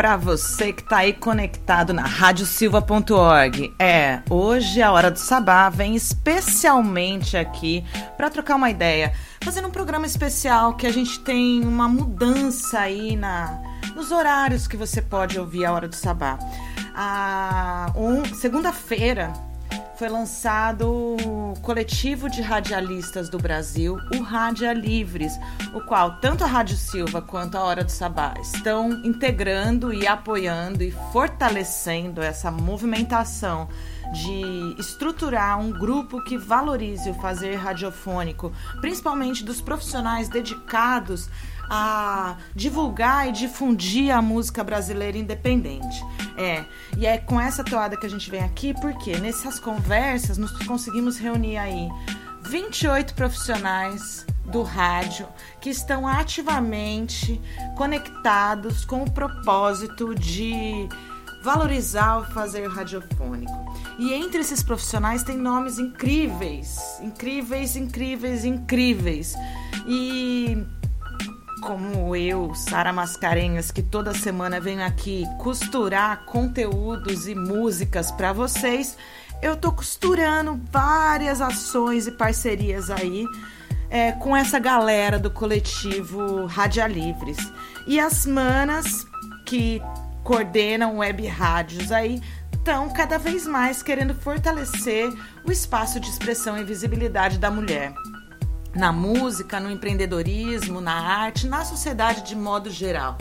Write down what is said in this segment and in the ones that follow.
para você que tá aí conectado na radiosilva.org. É, hoje a Hora do Sabá vem especialmente aqui para trocar uma ideia, fazendo um programa especial que a gente tem uma mudança aí na nos horários que você pode ouvir a Hora do Sabá. A um, segunda-feira foi lançado o coletivo de radialistas do Brasil, o Rádia Livres, o qual tanto a Rádio Silva quanto a Hora do Sabá estão integrando e apoiando e fortalecendo essa movimentação de estruturar um grupo que valorize o fazer radiofônico, principalmente dos profissionais dedicados a divulgar e difundir a música brasileira independente. É, e é com essa toada que a gente vem aqui, porque nessas conversas nós conseguimos reunir aí 28 profissionais do rádio que estão ativamente conectados com o propósito de valorizar o fazer radiofônico. E entre esses profissionais tem nomes incríveis, incríveis, incríveis, incríveis. E como eu, Sara Mascarenhas, que toda semana venho aqui costurar conteúdos e músicas para vocês, eu tô costurando várias ações e parcerias aí é, com essa galera do coletivo Radialivres. E as manas que coordenam web rádios aí estão cada vez mais querendo fortalecer o espaço de expressão e visibilidade da mulher na música, no empreendedorismo, na arte, na sociedade de modo geral.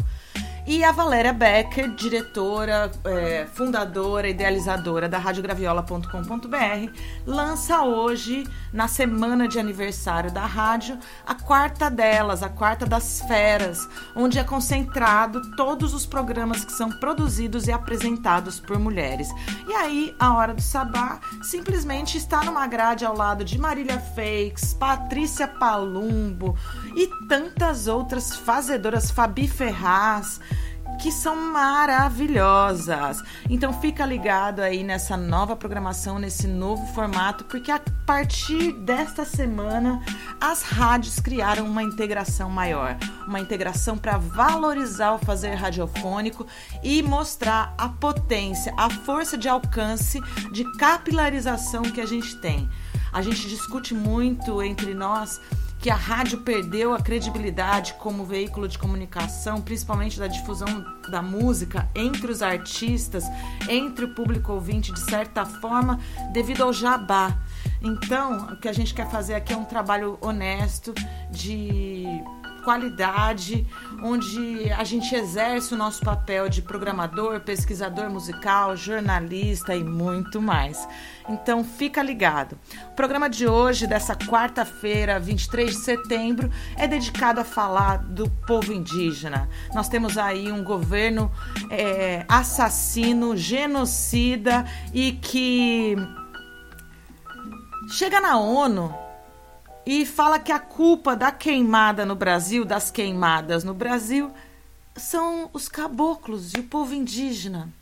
E a Valéria Becker, diretora, é, fundadora, idealizadora da radiograviola.com.br, lança hoje, na semana de aniversário da rádio, a quarta delas, a quarta das feras, onde é concentrado todos os programas que são produzidos e apresentados por mulheres. E aí, a Hora do Sabá simplesmente está numa grade ao lado de Marília Fakes, Patrícia Palumbo e tantas outras fazedoras, Fabi Ferraz, que são maravilhosas. Então fica ligado aí nessa nova programação, nesse novo formato, porque a partir desta semana as rádios criaram uma integração maior, uma integração para valorizar o fazer radiofônico e mostrar a potência, a força de alcance, de capilarização que a gente tem. A gente discute muito entre nós que a rádio perdeu a credibilidade como veículo de comunicação, principalmente da difusão da música entre os artistas, entre o público ouvinte, de certa forma, devido ao jabá. Então, o que a gente quer fazer aqui é um trabalho honesto de qualidade, onde a gente exerce o nosso papel de programador, pesquisador musical, jornalista e muito mais. Então fica ligado. O programa de hoje, dessa quarta-feira, 23 de setembro, é dedicado a falar do povo indígena. Nós temos aí um governo é, assassino, genocida e que chega na ONU e fala que a culpa da queimada no Brasil, das queimadas no Brasil, são os caboclos e o povo indígena.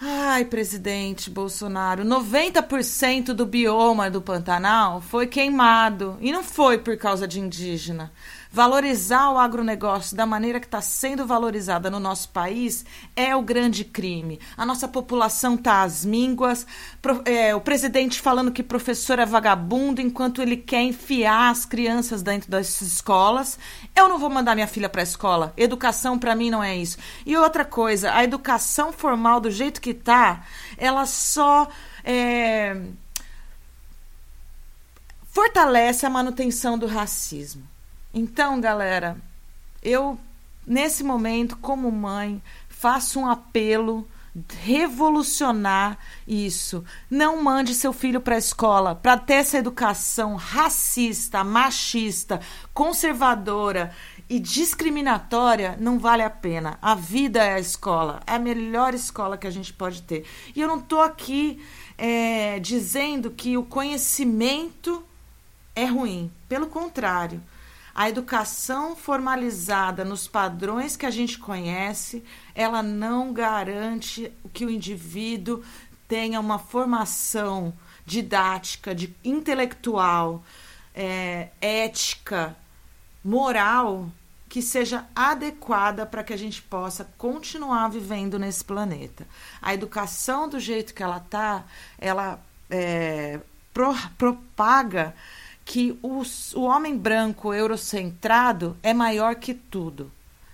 Ai, presidente Bolsonaro, 90% do bioma do Pantanal foi queimado e não foi por causa de indígena. Valorizar o agronegócio da maneira que está sendo valorizada no nosso país é o grande crime. A nossa população está às mínguas. É, o presidente falando que professor é vagabundo enquanto ele quer enfiar as crianças dentro das escolas. Eu não vou mandar minha filha para a escola. Educação para mim não é isso. E outra coisa, a educação formal do jeito que tá, ela só é, fortalece a manutenção do racismo. Então, galera, eu nesse momento, como mãe, faço um apelo revolucionar isso. Não mande seu filho para a escola para ter essa educação racista, machista, conservadora e discriminatória. Não vale a pena. A vida é a escola, é a melhor escola que a gente pode ter. E eu não estou aqui é, dizendo que o conhecimento é ruim. Pelo contrário. A educação formalizada nos padrões que a gente conhece, ela não garante que o indivíduo tenha uma formação didática, de intelectual, é, ética, moral que seja adequada para que a gente possa continuar vivendo nesse planeta. A educação do jeito que ela está, ela é, pro, propaga que o, o homem branco eurocentrado é maior que tudo.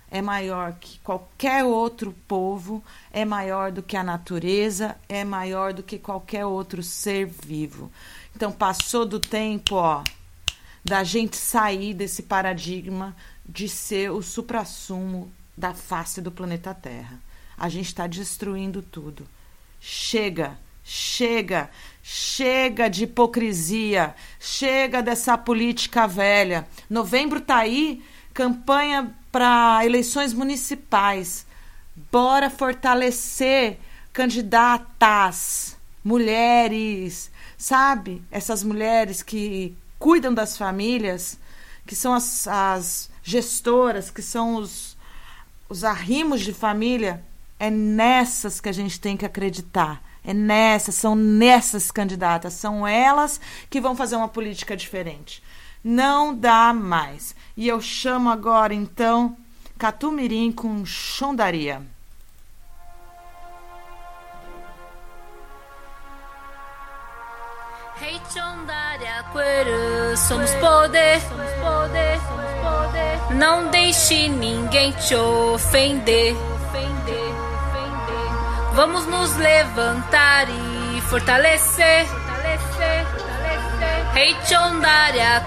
É maior que qualquer outro povo, é maior do que a natureza, é maior do que qualquer outro ser vivo. Então passou do tempo, ó, da gente sair desse paradigma de ser o suprassumo da face do planeta Terra. A gente está destruindo tudo. Chega, chega. Chega de hipocrisia, chega dessa política velha. Novembro tá aí, campanha para eleições municipais. Bora fortalecer candidatas, mulheres, sabe? Essas mulheres que cuidam das famílias, que são as, as gestoras, que são os, os arrimos de família. É nessas que a gente tem que acreditar é nessas, são nessas candidatas, são elas que vão fazer uma política diferente. Não dá mais. E eu chamo agora, então, Catumirim com Chondaria. Hey Chondaria Queru, somos poder, somos poder, somos poder. Não deixe ninguém te ofender. Vamos nos levantar e fortalecer. Fortalecer, fortalecer. Hey chondaria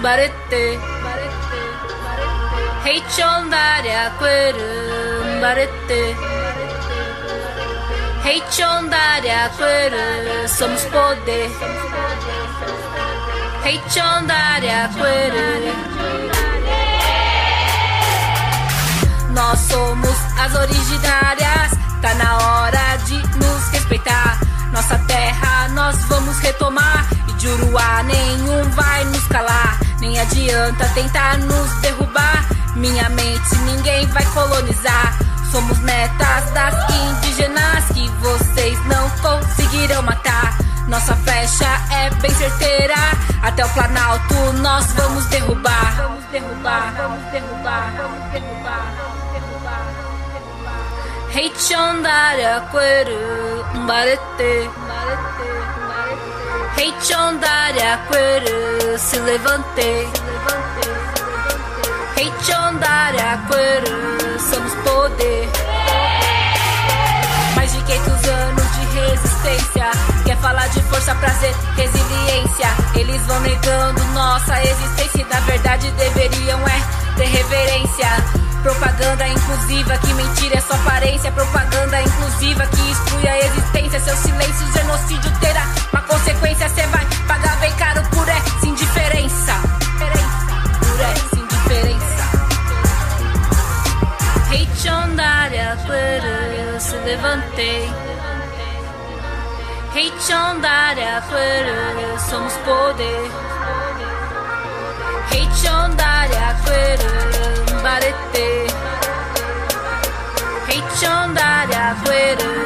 barete. Hey chondaria querum barete. Hey chondaria querum somos poder. Hey chondaria querum. Nós somos as originárias Tá na hora de nos respeitar. Nossa terra nós vamos retomar. E de Uruá nenhum vai nos calar. Nem adianta tentar nos derrubar. Minha mente ninguém vai colonizar. Somos netas das indígenas que vocês não conseguirão matar. Nossa flecha é bem certeira. Até o Planalto nós vamos derrubar. Vamos derrubar, vamos derrubar, vamos derrubar. Heichondara queru umbarete Heichondara queru se levante Heichondara queru somos poder Mais de 500 anos de resistência Quer falar de força, prazer, resiliência Eles vão negando nossa existência e na verdade deveriam é ter reverência Propaganda inclusiva, que mentira é só aparência. Propaganda inclusiva, que exclui a existência. Seu silêncio, genocídio terá uma consequência. Cê vai pagar bem caro por essa indiferença. Por essa indiferença. Hate on área, eu se levantei. Hate on área, eu somos poder. Hate on área, eu mare te Hate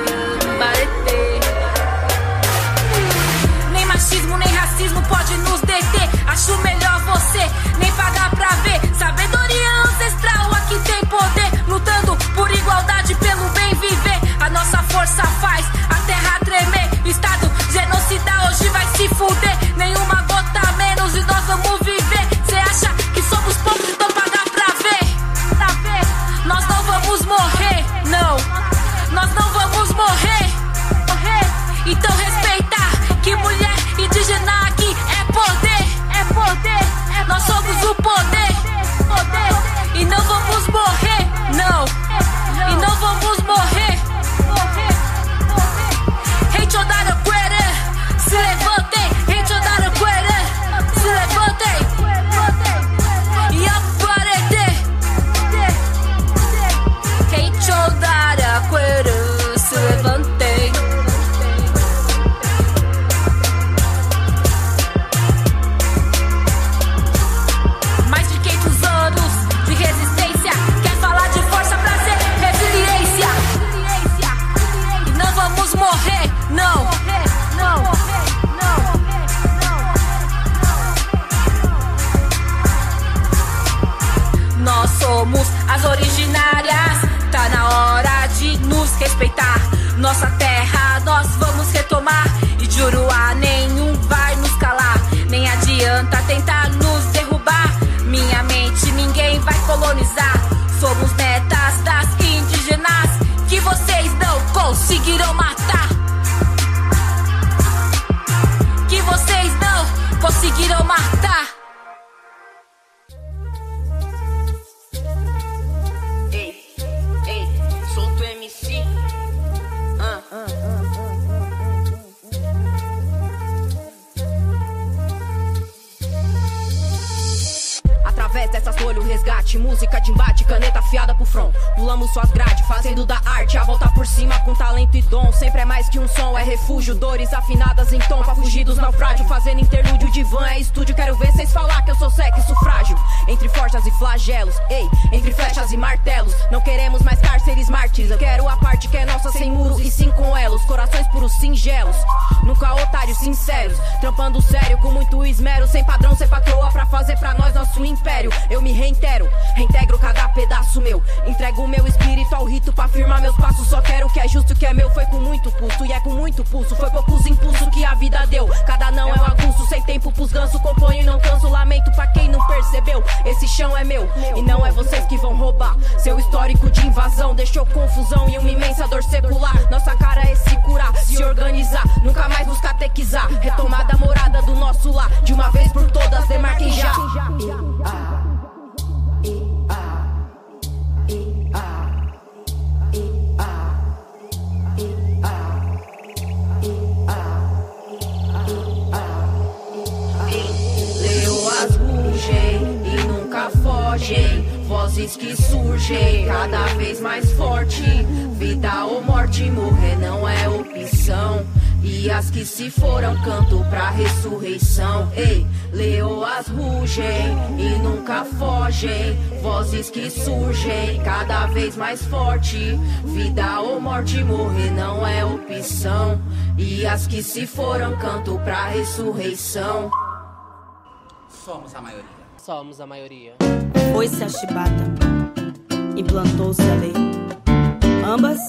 Se foram canto pra ressurreição. Somos a maioria. Somos a maioria. Foi-se a chibata, implantou-se a lei. Ambas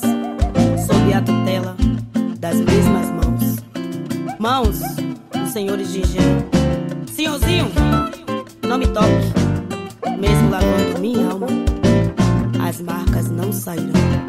sob a tutela das mesmas mãos. Mãos dos senhores de engenho. Senhorzinho, não me toque. Mesmo lavando minha alma, as marcas não sairão.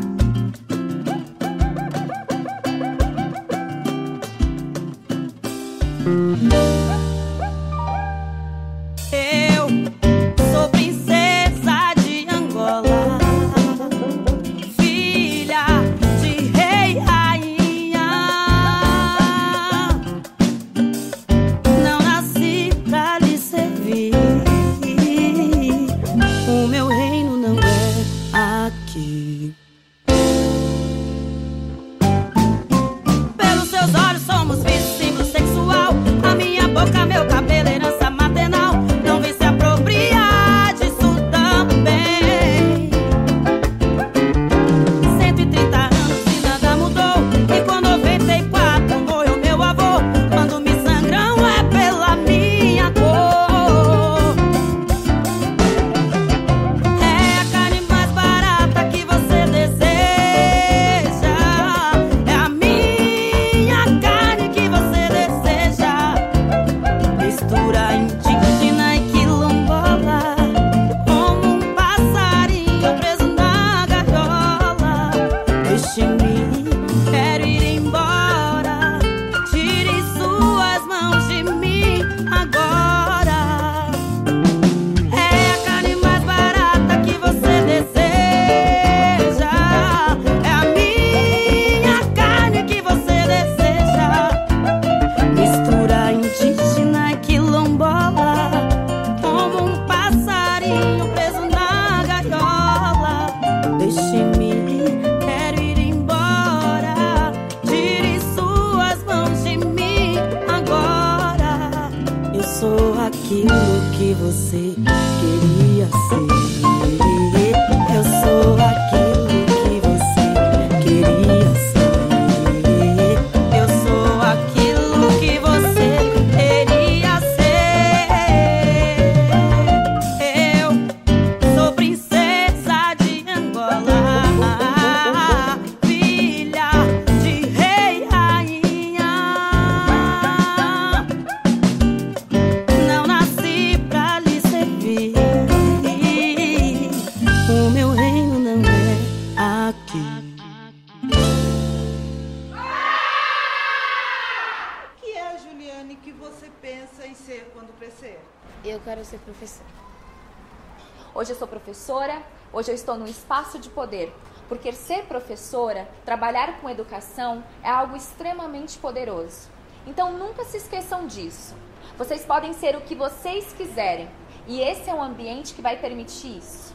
estou num espaço de poder, porque ser professora, trabalhar com educação é algo extremamente poderoso. Então nunca se esqueçam disso. Vocês podem ser o que vocês quiserem e esse é um ambiente que vai permitir isso.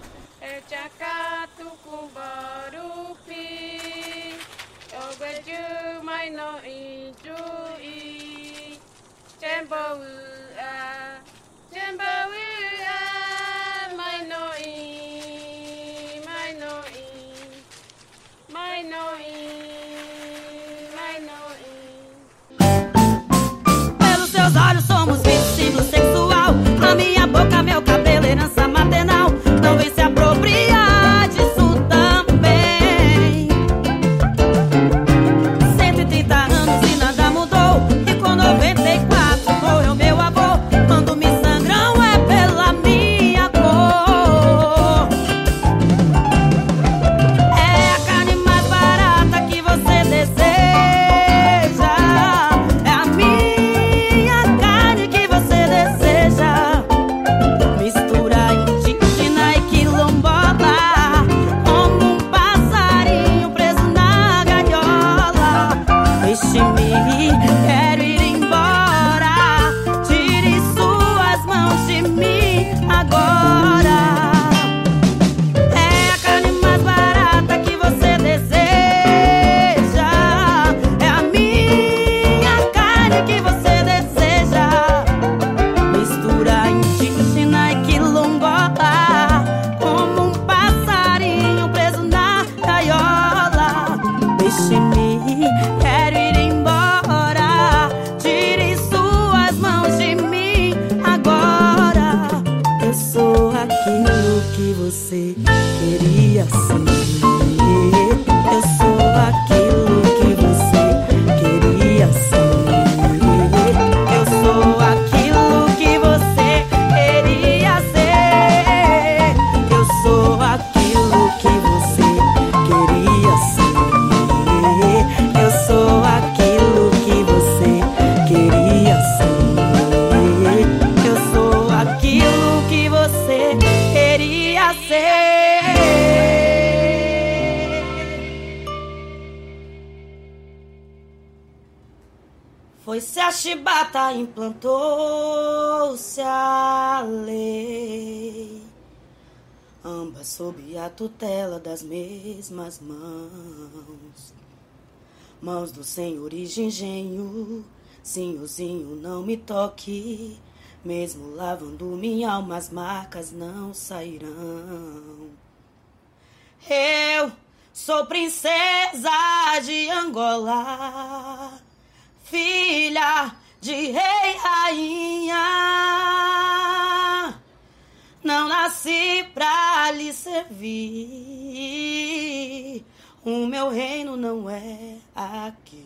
E de engenho, senhorzinho, não me toque. Mesmo lavando minha alma, as marcas não sairão. Eu sou princesa de Angola, filha de rei rainha. Não nasci pra lhe servir. O meu reino não é aqui.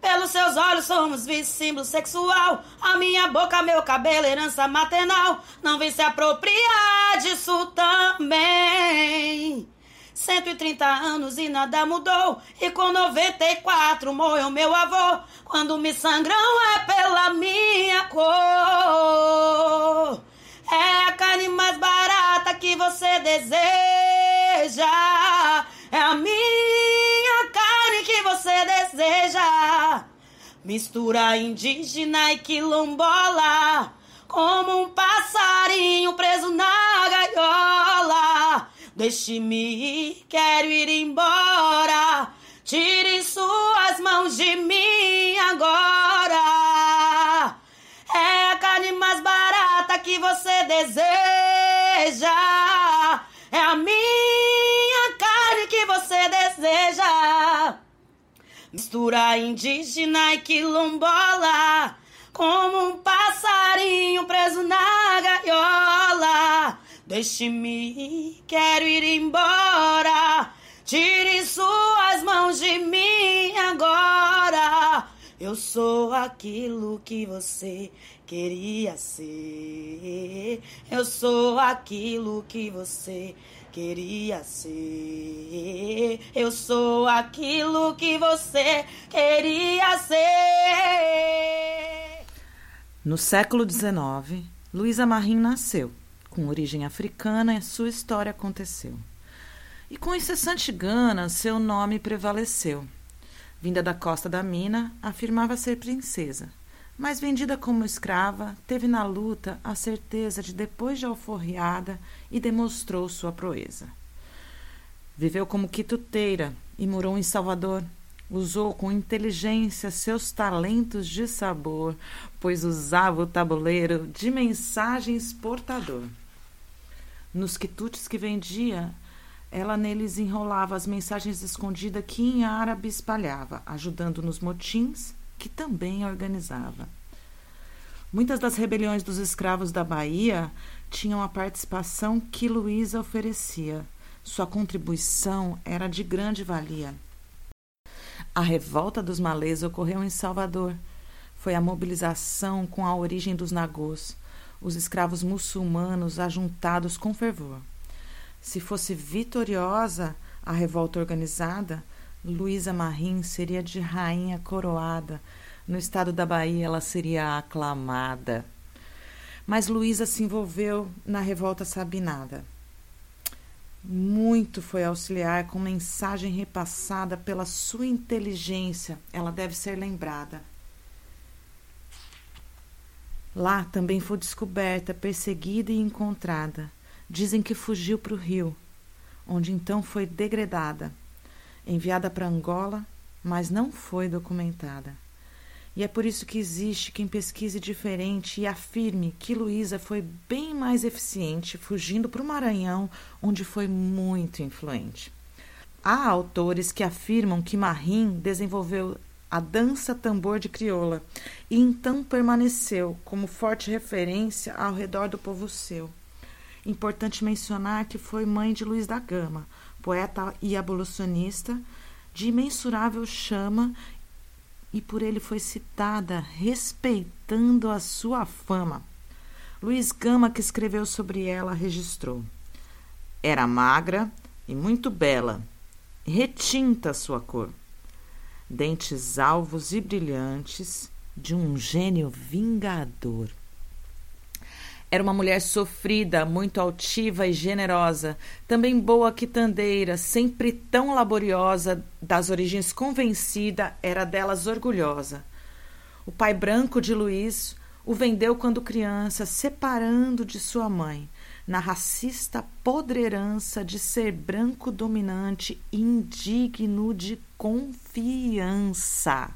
Pelos seus olhos somos vice símbolo sexual. A minha boca, meu cabelo, herança maternal. Não vem se apropriar disso também. 130 anos e nada mudou. E com 94 morreu meu avô. Quando me sangram é pela minha cor. É a carne mais barata que você deseja. É a minha você deseja. Mistura indígena e quilombola. Como um passarinho preso na gaiola. Deixe-me ir, quero ir embora. Tire suas mãos de mim agora. É a carne mais barata que você deseja. É a minha carne que você deseja. Mistura indígena e quilombola. Como um passarinho preso na gaiola. Deixe-me quero ir embora. Tire suas mãos de mim agora. Eu sou aquilo que você queria ser. Eu sou aquilo que você queria ser. Eu sou aquilo que você queria ser. No século XIX, Luísa Marim nasceu. Com origem africana, sua história aconteceu. E com incessante gana, seu nome prevaleceu. Vinda da costa da mina, afirmava ser princesa. Mas vendida como escrava, teve na luta a certeza de depois de alforriada e demonstrou sua proeza. Viveu como quituteira e morou em Salvador. Usou com inteligência seus talentos de sabor, pois usava o tabuleiro de mensagens portador. Nos quitutes que vendia, ela neles enrolava as mensagens escondidas que em árabe espalhava, ajudando nos motins que também organizava. Muitas das rebeliões dos escravos da Bahia tinham a participação que Luísa oferecia. Sua contribuição era de grande valia. A revolta dos malês ocorreu em Salvador. Foi a mobilização com a origem dos nagôs, os escravos muçulmanos ajuntados com fervor. Se fosse vitoriosa a revolta organizada, Luísa Marim seria de rainha coroada. No estado da Bahia, ela seria aclamada. Mas Luísa se envolveu na revolta sabinada. Muito foi auxiliar com mensagem repassada pela sua inteligência. Ela deve ser lembrada. Lá também foi descoberta, perseguida e encontrada. Dizem que fugiu para o Rio, onde então foi degradada, enviada para Angola, mas não foi documentada. E é por isso que existe quem pesquise diferente e afirme que Luísa foi bem mais eficiente fugindo para o Maranhão, onde foi muito influente. Há autores que afirmam que Marim desenvolveu a dança tambor de crioula e então permaneceu como forte referência ao redor do povo seu. Importante mencionar que foi mãe de Luiz da Gama, poeta e abolicionista de imensurável chama e por ele foi citada respeitando a sua fama. Luiz Gama, que escreveu sobre ela, registrou: Era magra e muito bela, retinta sua cor, dentes alvos e brilhantes, de um gênio vingador. Era uma mulher sofrida, muito altiva e generosa, também boa quitandeira, sempre tão laboriosa, das origens convencida, era delas orgulhosa. O pai branco de Luiz o vendeu quando criança, separando de sua mãe, na racista podrerança de ser branco dominante, indigno de confiança.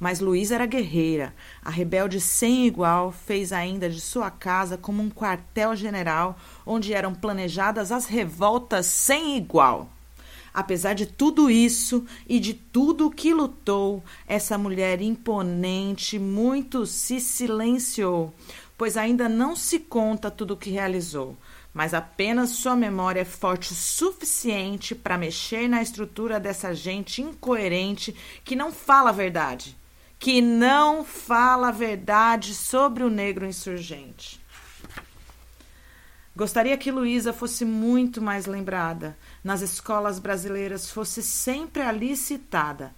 Mas Luiz era guerreira. A rebelde sem igual fez ainda de sua casa como um quartel-general onde eram planejadas as revoltas sem igual. Apesar de tudo isso e de tudo que lutou, essa mulher imponente muito se silenciou, pois ainda não se conta tudo o que realizou, mas apenas sua memória é forte o suficiente para mexer na estrutura dessa gente incoerente que não fala a verdade que não fala a verdade sobre o negro insurgente. Gostaria que Luísa fosse muito mais lembrada, nas escolas brasileiras fosse sempre ali citada.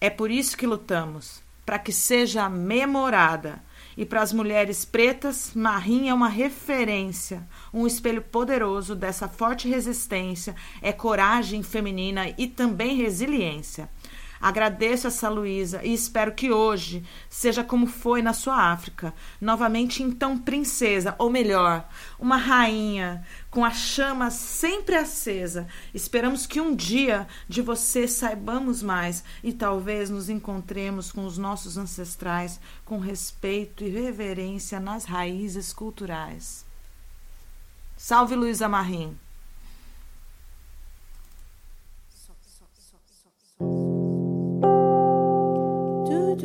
É por isso que lutamos, para que seja memorada. E para as mulheres pretas, Marim é uma referência, um espelho poderoso dessa forte resistência, é coragem feminina e também resiliência. Agradeço essa Luísa e espero que hoje seja como foi na sua África, novamente então princesa, ou melhor, uma rainha com a chama sempre acesa. Esperamos que um dia de você saibamos mais e talvez nos encontremos com os nossos ancestrais com respeito e reverência nas raízes culturais. Salve Luísa Marim!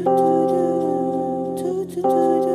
do do do do do do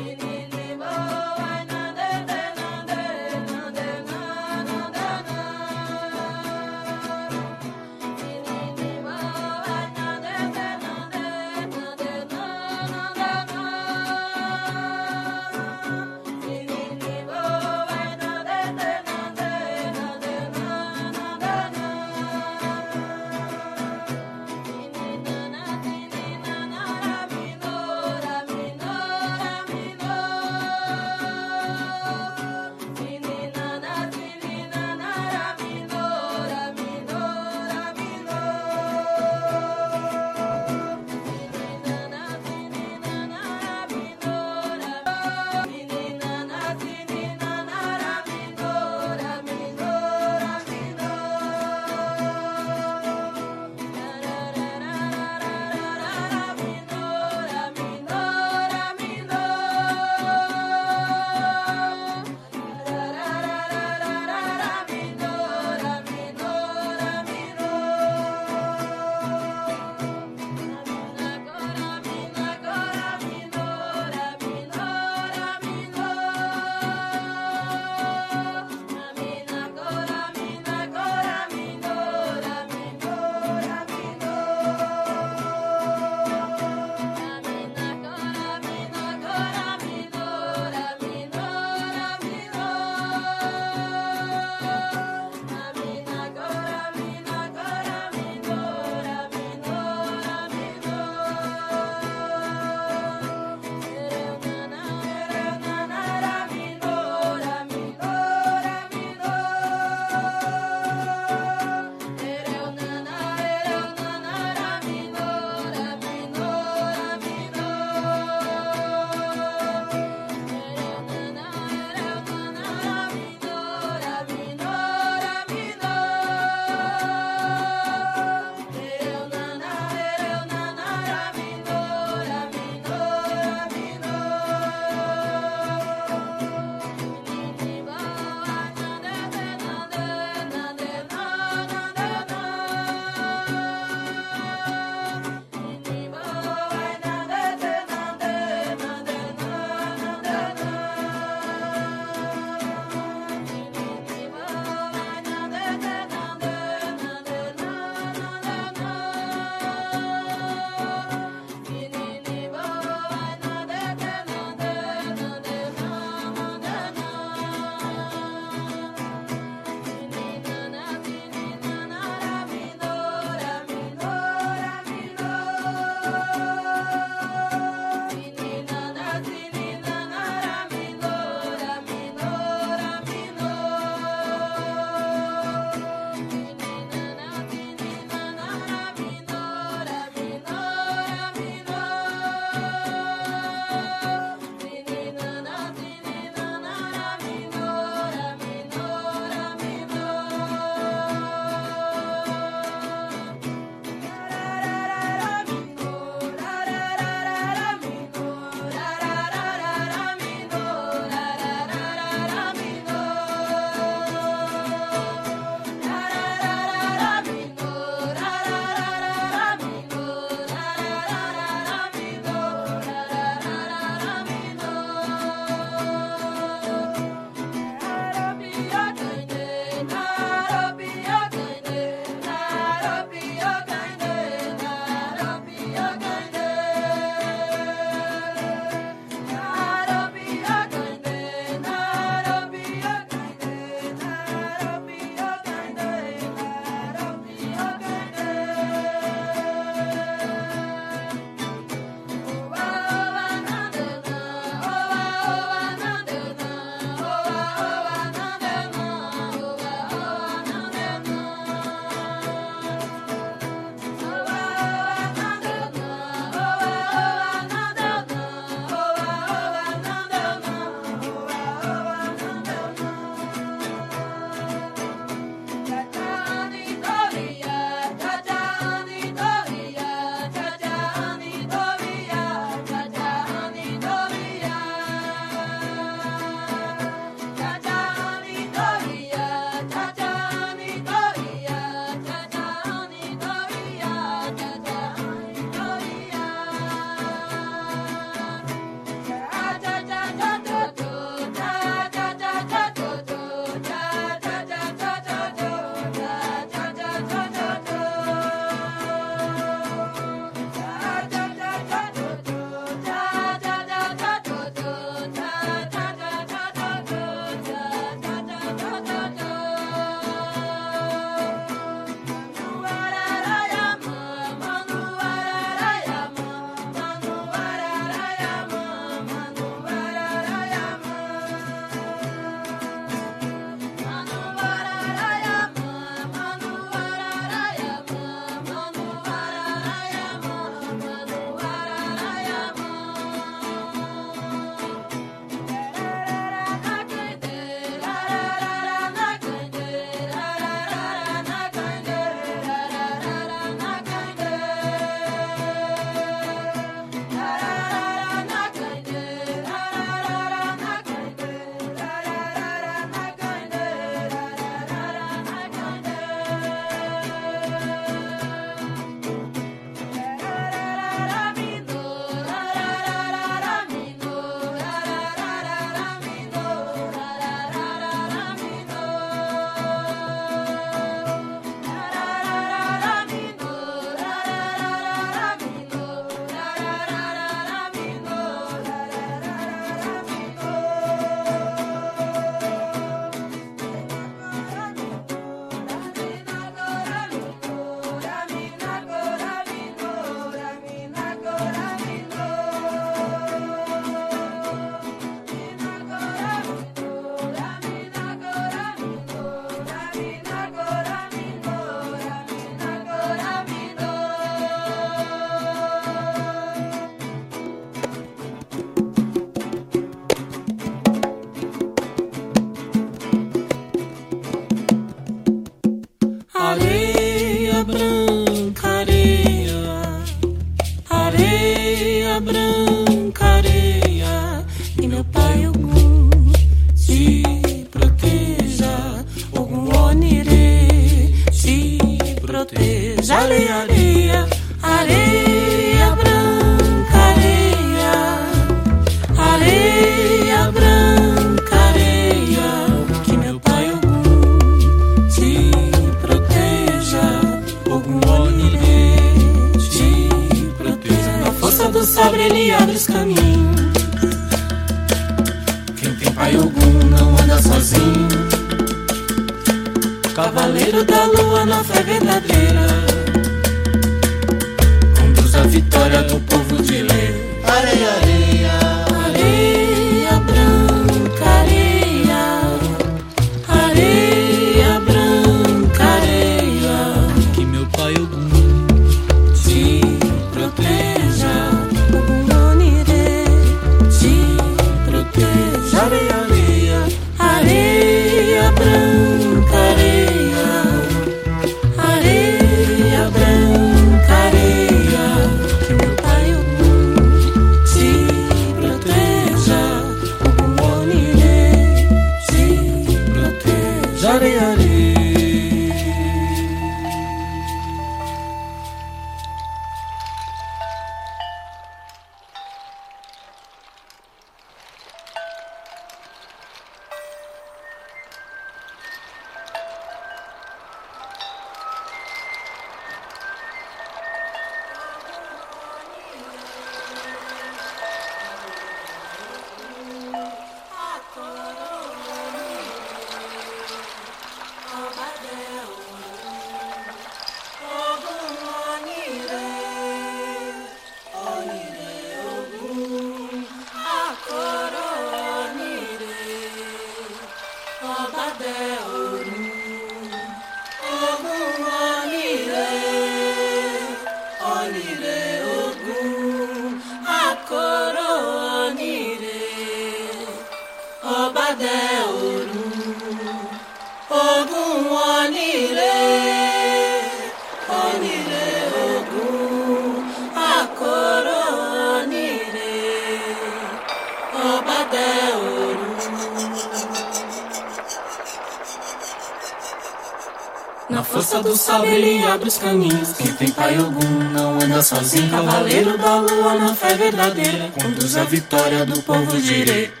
salve ele abre os caminhos. Quem tem pai algum não anda sozinho. Cavaleiro da lua na fé verdadeira. Conduz a vitória do povo direito.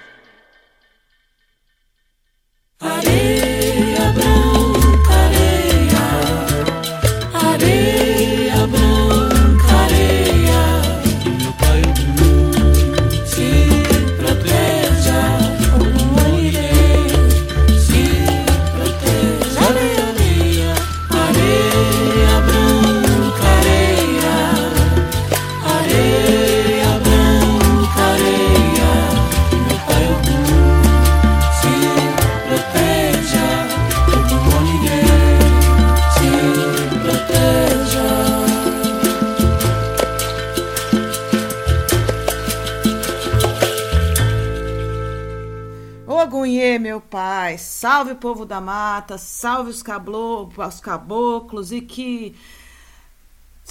Meu pai, salve o povo da mata, salve os, cablo, os caboclos e que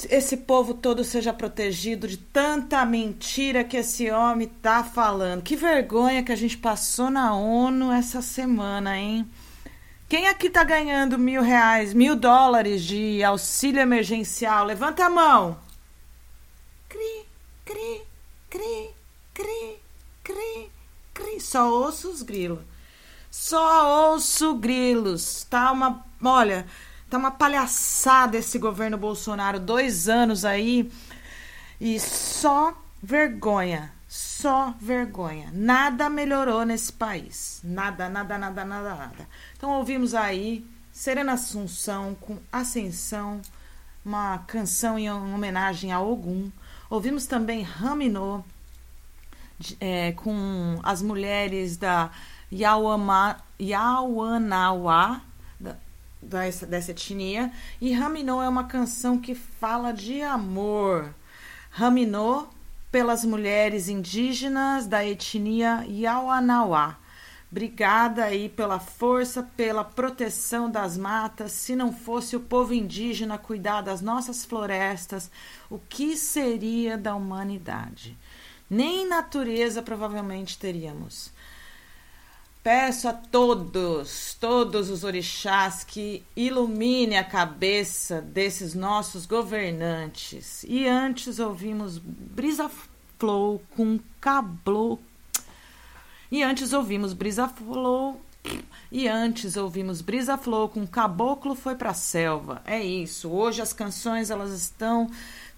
esse povo todo seja protegido de tanta mentira que esse homem tá falando. Que vergonha que a gente passou na ONU essa semana, hein? Quem aqui tá ganhando mil reais, mil dólares de auxílio emergencial? Levanta a mão. Cri, cri, cri, cri, cri, cri. Só ouço os grilos. Só ouço grilos. Tá uma. Olha, tá uma palhaçada esse governo Bolsonaro. Dois anos aí. E só vergonha. Só vergonha. Nada melhorou nesse país. Nada, nada, nada, nada, nada. Então ouvimos aí Serena Assunção com Ascensão, uma canção em homenagem a Ogum. Ouvimos também Raminô é, com as mulheres da Yauama, dessa, dessa etnia. E Raminô é uma canção que fala de amor. Raminô pelas mulheres indígenas da etnia Yauanawa. Obrigada aí pela força, pela proteção das matas. Se não fosse o povo indígena cuidar das nossas florestas, o que seria da humanidade? Nem natureza provavelmente teríamos. Peço a todos, todos os orixás que ilumine a cabeça desses nossos governantes. E antes ouvimos Brisa Flow com Cablo. E antes ouvimos Brisa Flow. E antes ouvimos Brisa Flow com Caboclo foi pra selva. É isso. Hoje as canções elas estão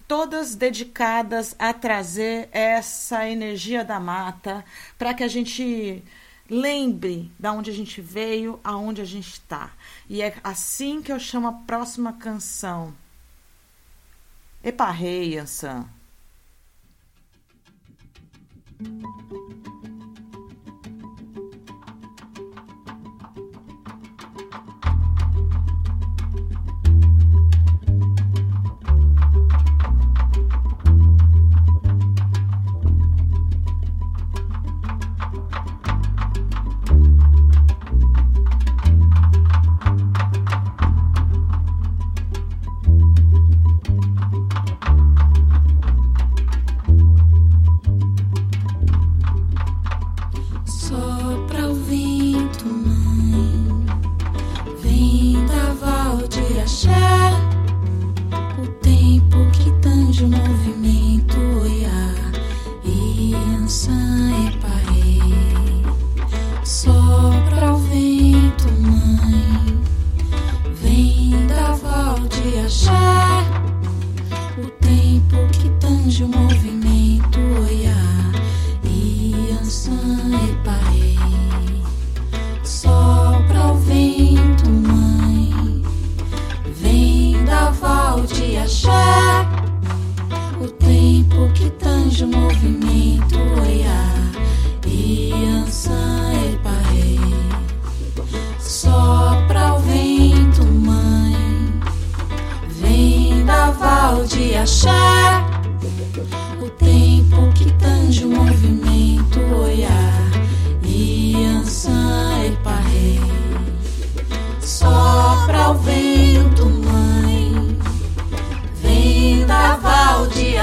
todas dedicadas a trazer essa energia da mata para que a gente lembre da onde a gente veio, aonde a gente está. E é assim que eu chamo a próxima canção. Eparrei, Ansan.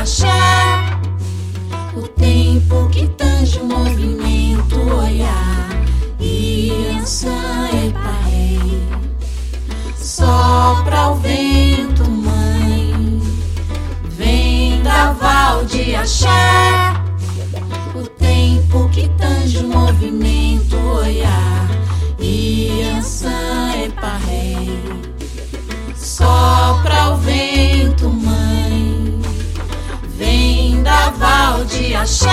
Axé. O tempo que tange o movimento, oiá. E e parei. Sopra o vento, mãe. Vendaval de axé. O tempo que tange o movimento, oiá. E e parei. Sopra o vento, Vendaval de axé.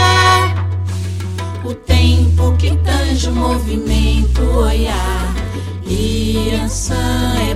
O tempo que tange o movimento. E ansan e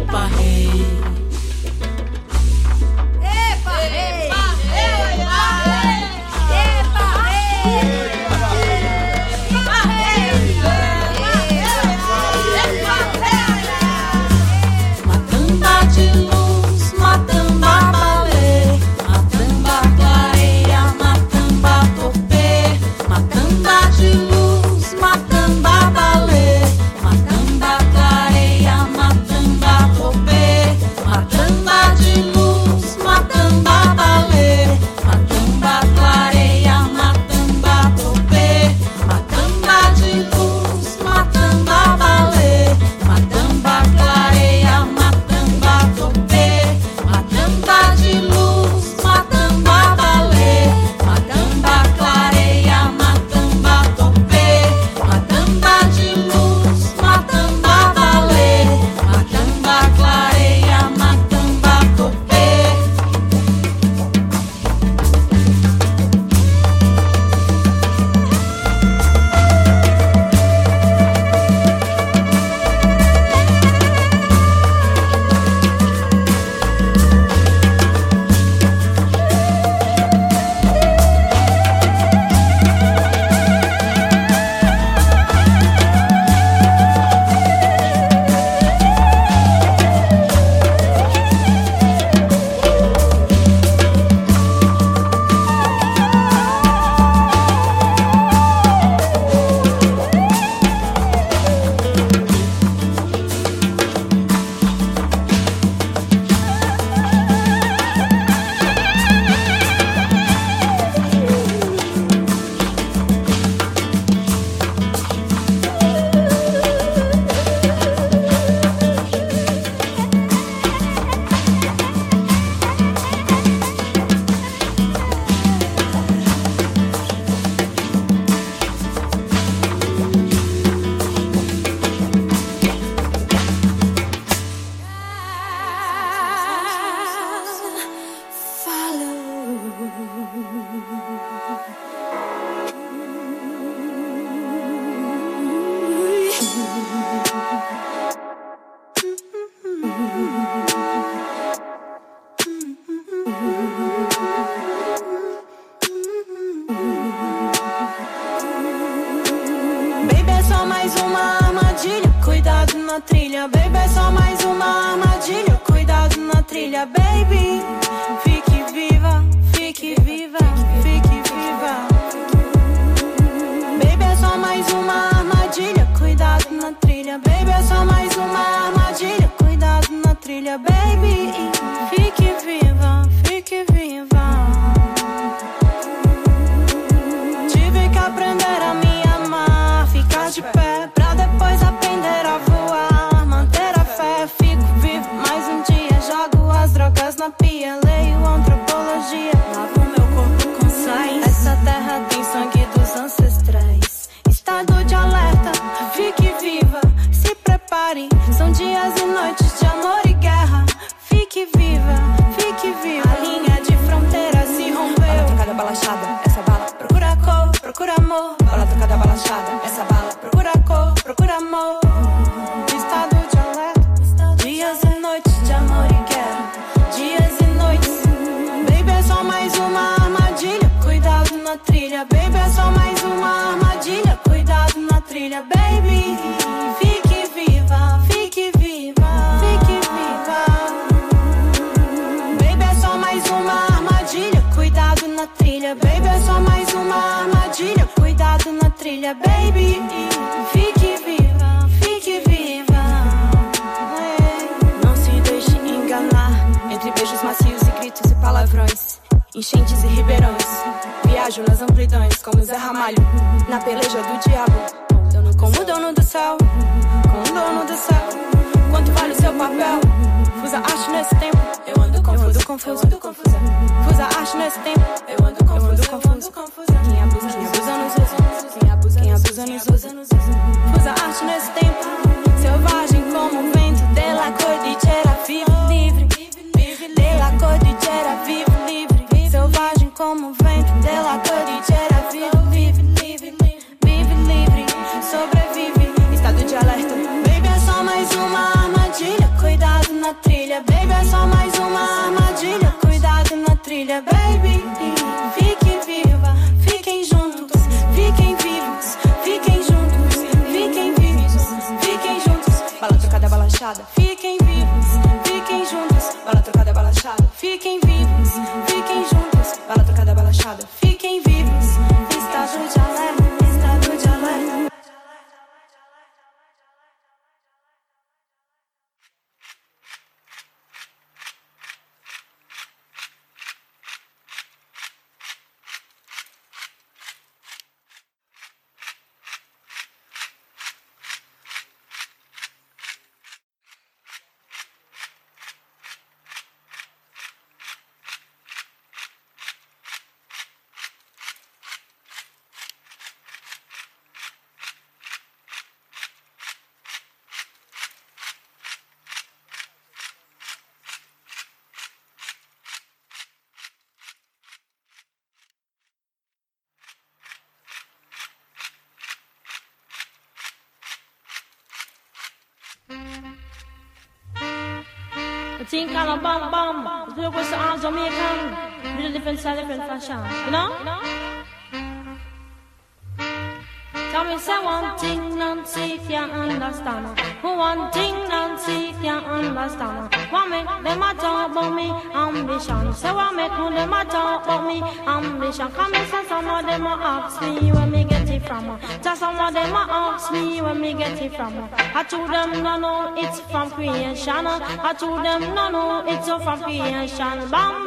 to them, no, no, it's a foundation. Bam,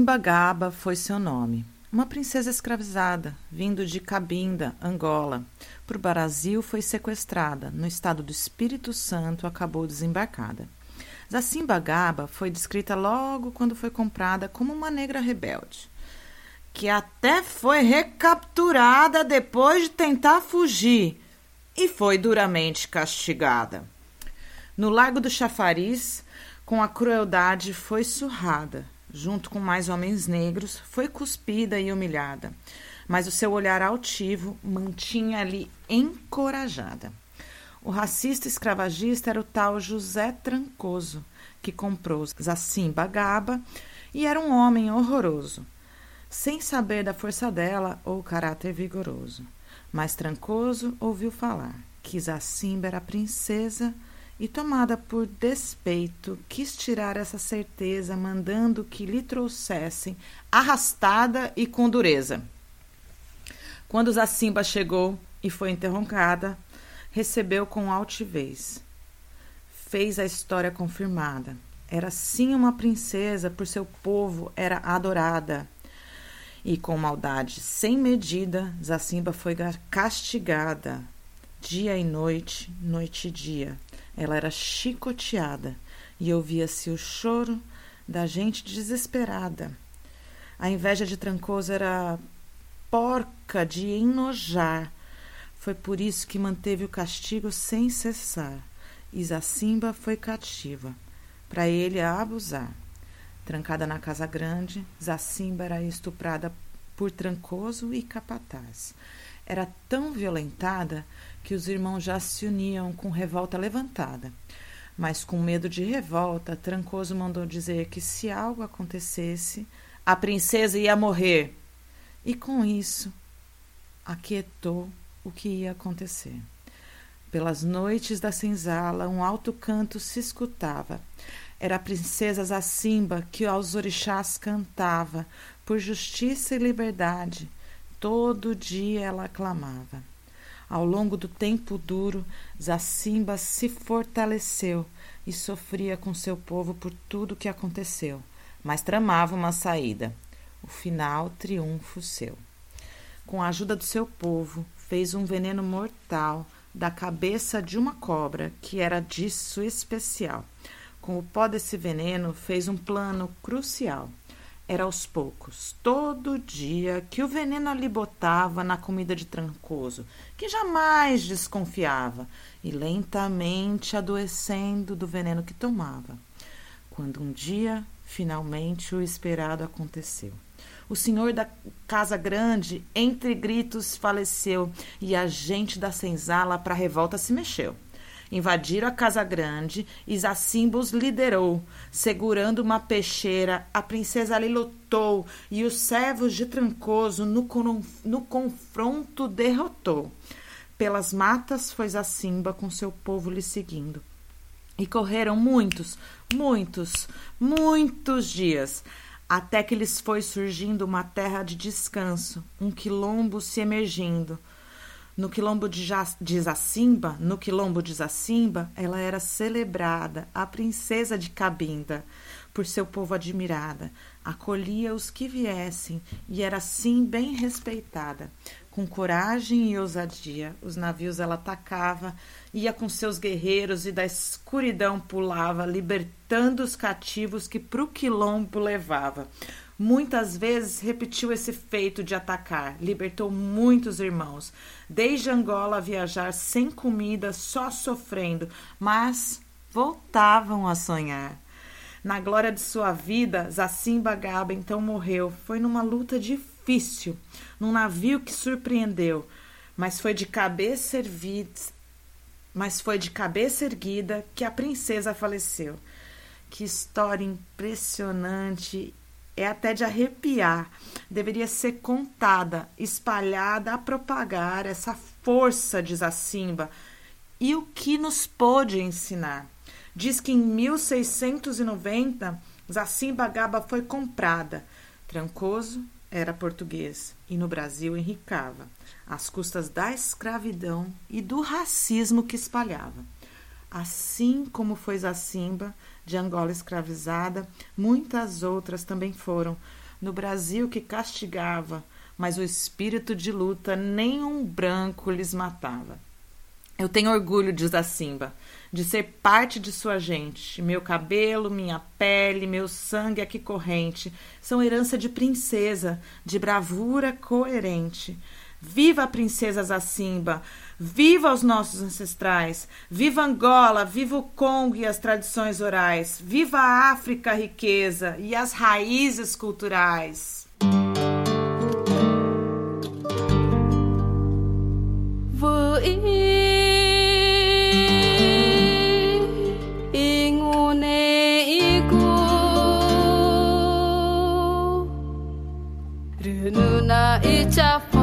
Zacimba Gaba foi seu nome. Uma princesa escravizada, vindo de Cabinda, Angola. Por Brasil foi sequestrada. No estado do Espírito Santo, acabou desembarcada. Zacimba Gaba foi descrita logo quando foi comprada como uma negra rebelde, que até foi recapturada depois de tentar fugir e foi duramente castigada. No Lago do Chafariz, com a crueldade, foi surrada. Junto com mais homens negros, foi cuspida e humilhada, mas o seu olhar altivo mantinha-lhe encorajada. O racista escravagista era o tal José Trancoso, que comprou Zacimba Gaba e era um homem horroroso, sem saber da força dela ou caráter vigoroso. Mas Trancoso ouviu falar que Zacimba era princesa e, tomada por despeito, quis tirar essa certeza, mandando que lhe trouxessem arrastada e com dureza. Quando Zacimba chegou e foi interroncada, recebeu com altivez. Fez a história confirmada. Era sim uma princesa, por seu povo era adorada. E com maldade sem medida, Zacimba foi castigada, dia e noite, noite e dia. Ela era chicoteada e ouvia-se o choro da gente desesperada. A inveja de Trancoso era porca de enojar. Foi por isso que manteve o castigo sem cessar. Zacimba foi cativa, para ele a abusar. Trancada na casa grande, Zacimba era estuprada por Trancoso e Capataz. Era tão violentada que os irmãos já se uniam com revolta levantada. Mas com medo de revolta, Trancoso mandou dizer que se algo acontecesse, a princesa ia morrer. E com isso, aquietou o que ia acontecer. Pelas noites da senzala, um alto canto se escutava. Era a princesa Zacimba que aos orixás cantava, por justiça e liberdade. Todo dia ela clamava. Ao longo do tempo duro, Zacimba se fortaleceu e sofria com seu povo por tudo que aconteceu, mas tramava uma saída. O final, triunfo seu. Com a ajuda do seu povo, fez um veneno mortal da cabeça de uma cobra, que era disso especial. Com o pó desse veneno, fez um plano crucial. Era aos poucos, todo dia, que o veneno ali botava na comida de Trancoso, que jamais desconfiava, e lentamente adoecendo do veneno que tomava. Quando um dia, finalmente, o esperado aconteceu. O senhor da casa grande, entre gritos, faleceu, e a gente da senzala para a revolta se mexeu. Invadiram a casa grande e Zacimba os liderou. Segurando uma peixeira, a princesa ali lutou e os servos de Trancoso no, no confronto derrotou. Pelas matas foi Zacimba com seu povo lhe seguindo. E correram muitos, muitos, muitos dias, até que lhes foi surgindo uma terra de descanso, um quilombo se emergindo. No quilombo de, de Zacimba, no quilombo de Zacimba, ela era celebrada, a princesa de Cabinda, por seu povo admirada. Acolhia os que viessem e era assim bem respeitada. Com coragem e ousadia, os navios ela atacava, ia com seus guerreiros e da escuridão pulava, libertando os cativos que pro quilombo levava. Muitas vezes repetiu esse feito de atacar, libertou muitos irmãos. Desde Angola a viajar sem comida, só sofrendo, mas voltavam a sonhar. Na glória de sua vida, Zacimba Gaba então morreu. Foi numa luta difícil, num navio que surpreendeu, mas foi de cabeça erguida, mas foi de cabeça erguida que a princesa faleceu. Que história impressionante! É até de arrepiar. Deveria ser contada, espalhada, a propagar essa força de Zacimba e o que nos pôde ensinar. Diz que em 1690 Zacimba Gaba foi comprada. Trancoso era português e no Brasil enricava, às custas da escravidão e do racismo que espalhava. Assim como foi Zacimba, de Angola escravizada, muitas outras também foram. No Brasil que castigava, mas o espírito de luta nenhum branco lhes matava. Eu tenho orgulho de Zacimba, de ser parte de sua gente. Meu cabelo, minha pele, meu sangue aqui corrente são herança de princesa, de bravura coerente. Viva a princesa Zacimba! Viva os nossos ancestrais! Viva Angola! Viva o Congo e as tradições orais! Viva a África, a riqueza e as raízes culturais! Vou Renuna ichafanti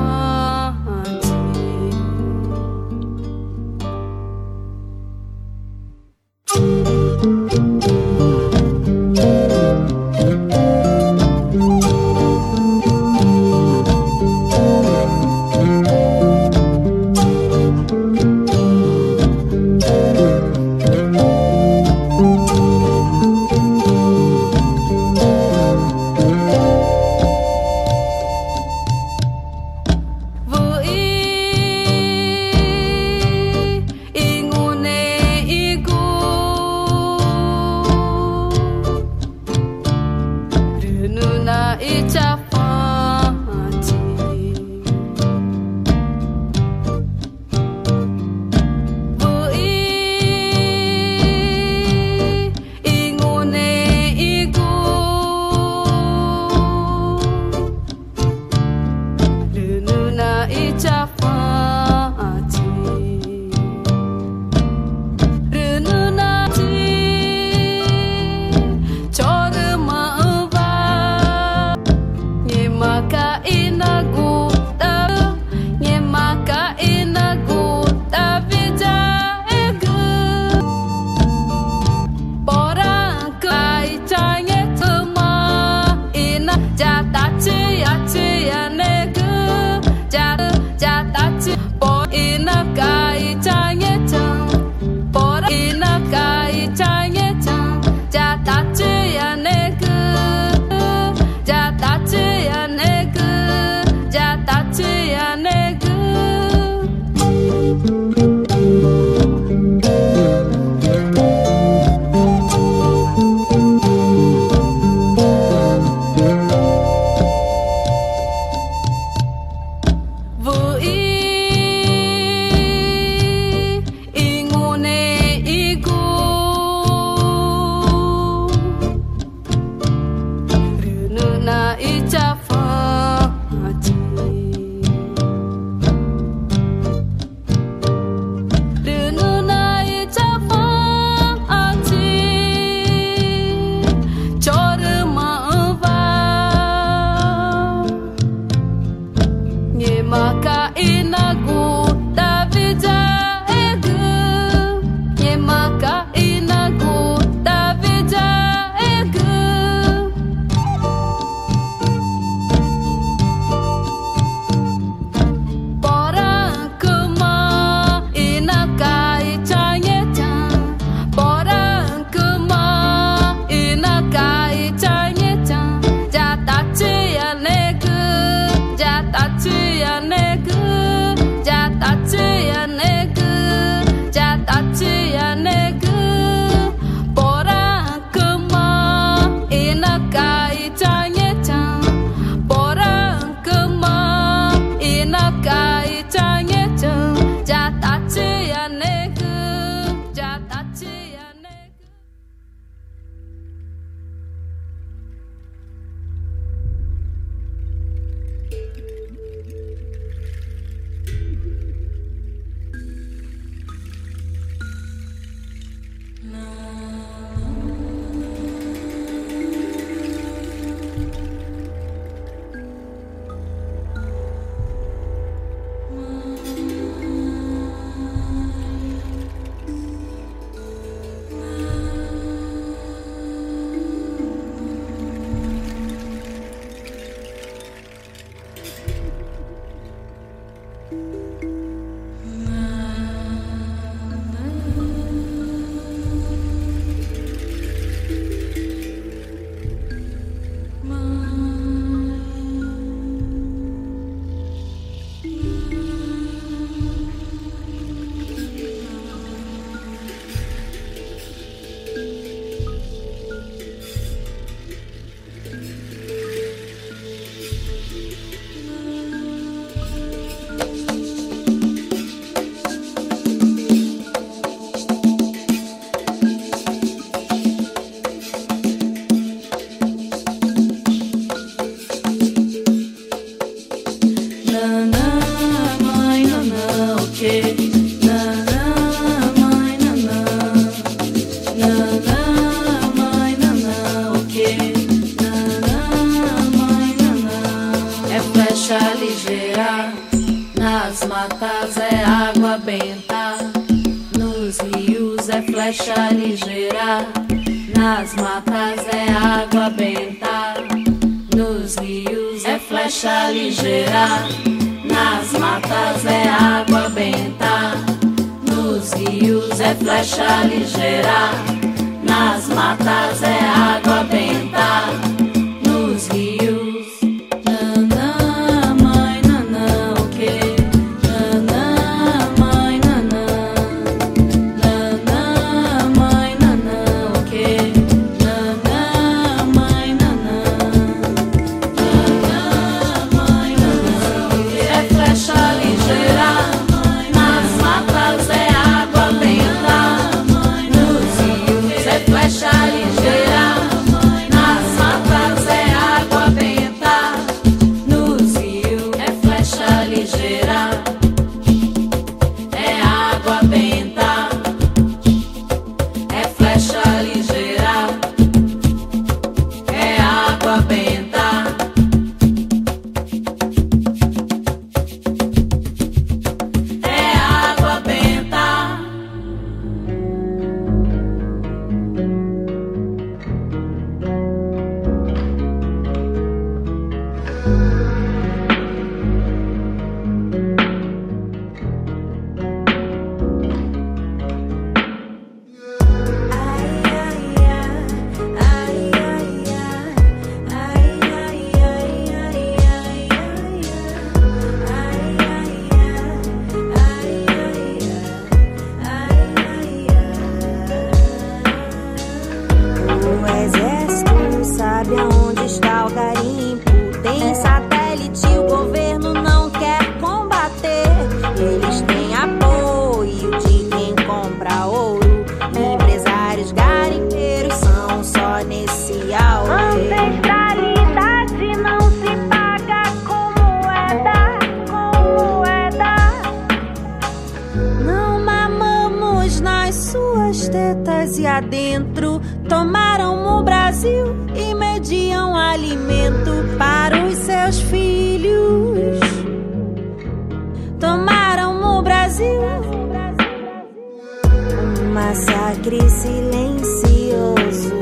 massacre silencioso.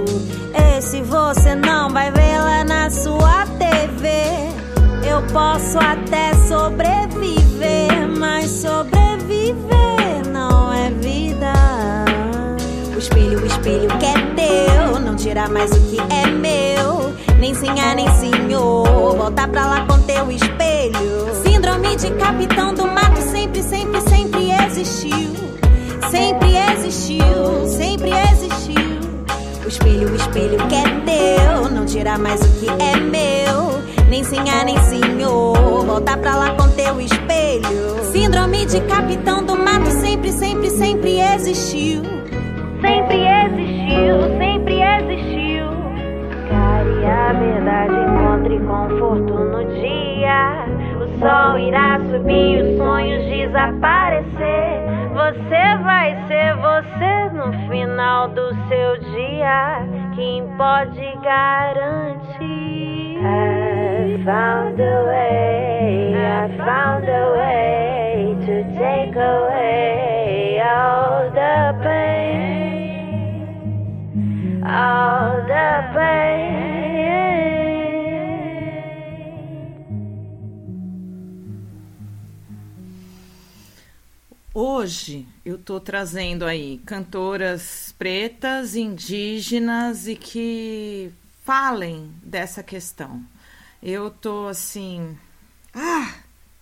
Esse você não vai ver lá na sua TV. Eu posso até sobreviver, mas sobreviver não é vida. O espelho, o espelho que é teu, não tira mais o que é meu. Nem senhor, nem senhor, volta pra lá com teu espelho. Síndrome de capitão do mato sempre, sempre, sempre existiu. Sempre existiu, sempre existiu. O espelho, o espelho que é teu, não tira mais o que é meu. Nem senhor, nem senhor, volta pra lá com teu espelho. Síndrome de capitão do mato sempre, sempre, sempre existiu. Sempre existiu, sempre existiu. Care a verdade, encontre conforto no dia. Sol irá subir, os sonhos desaparecer. Você vai ser você no final do seu dia. Quem pode garantir? I found a way, I found a way to take away all the pain, all the pain. Hoje eu tô trazendo aí cantoras pretas, indígenas e que falem dessa questão. Eu tô assim, ah,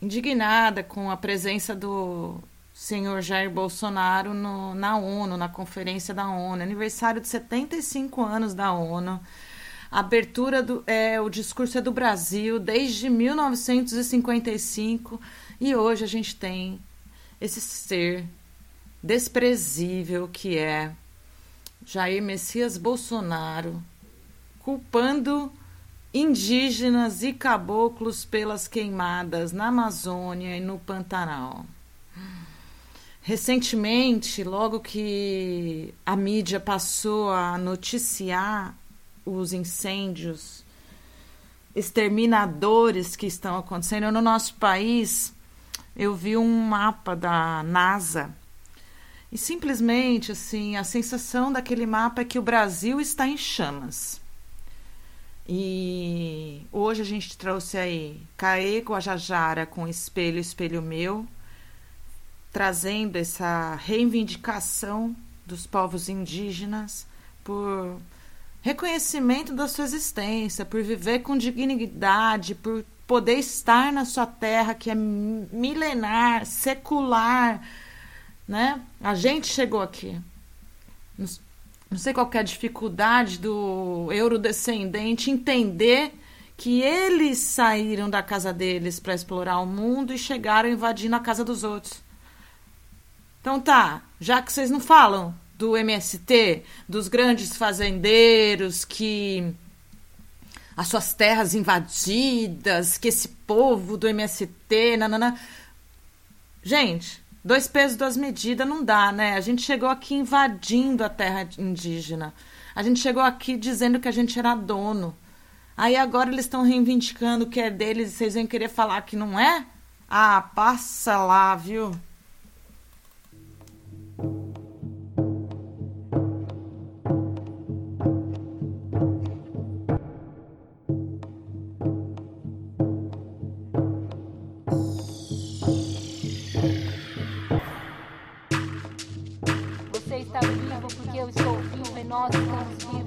indignada com a presença do senhor Jair Bolsonaro no, na ONU, na conferência da ONU, aniversário de 75 anos da ONU. Abertura do é, o discurso é do Brasil desde 1955 e hoje a gente tem esse ser desprezível que é Jair Messias Bolsonaro, culpando indígenas e caboclos pelas queimadas na Amazônia e no Pantanal. Recentemente, logo que a mídia passou a noticiar os incêndios exterminadores que estão acontecendo no nosso país, eu vi um mapa da NASA e simplesmente assim a sensação daquele mapa é que o Brasil está em chamas. E hoje a gente trouxe aí Caê Guajajara com Espelho, Espelho Meu, trazendo essa reivindicação dos povos indígenas por reconhecimento da sua existência, por viver com dignidade, por poder estar na sua terra que é milenar, secular, né? A gente chegou aqui. Não sei qual é a dificuldade do eurodescendente entender que eles saíram da casa deles para explorar o mundo e chegaram invadindo a casa dos outros. Então tá, já que vocês não falam do MST, dos grandes fazendeiros que as suas terras invadidas, que esse povo do MST, nanana. Gente, dois pesos, duas medidas não dá, né? A gente chegou aqui invadindo a terra indígena. A gente chegou aqui dizendo que a gente era dono. Aí agora eles estão reivindicando que é deles e vocês vão querer falar que não é? Ah, passa lá, viu? Você não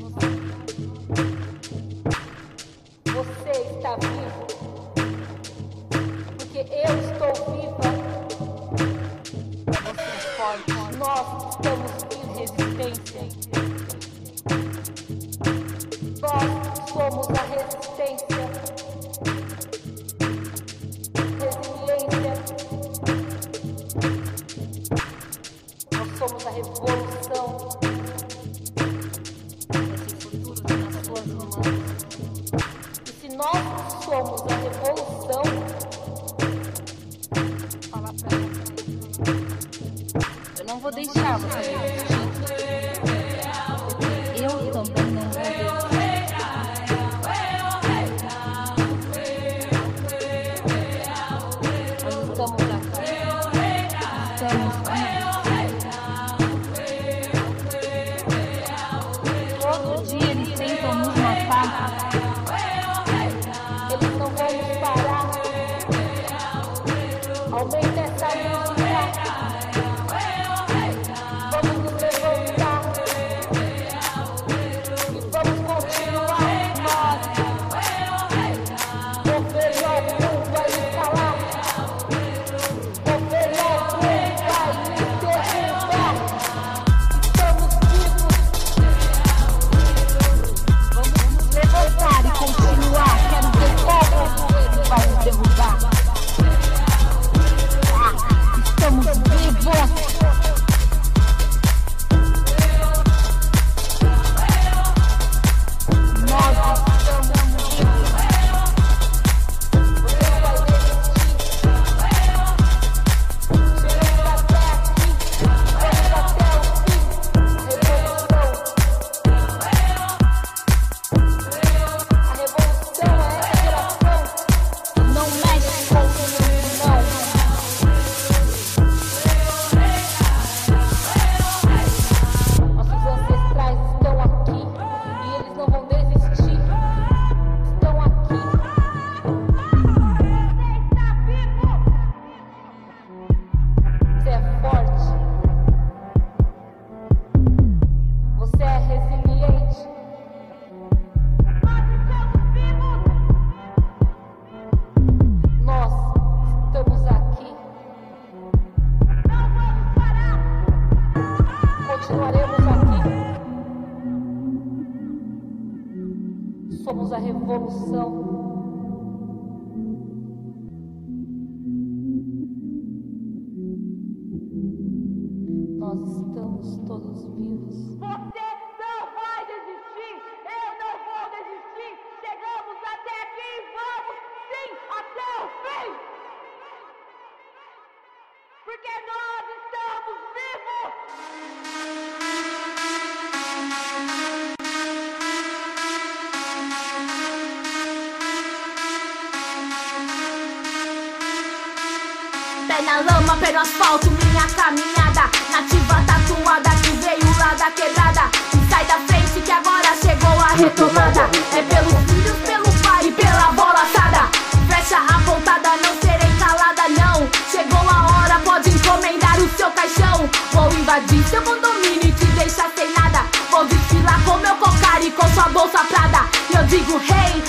no asfalto, minha caminhada Nativa tatuada que veio lá da quebrada E sai da frente que agora chegou a retomada. É pelos filhos, pelo pai e pela bola assada Flecha apontada, não serei calada não. Chegou a hora, pode encomendar o seu caixão. Vou invadir seu condomínio e te deixar sem nada. Vou desfilar com meu cocar e com sua bolsa prada. E eu digo, hey,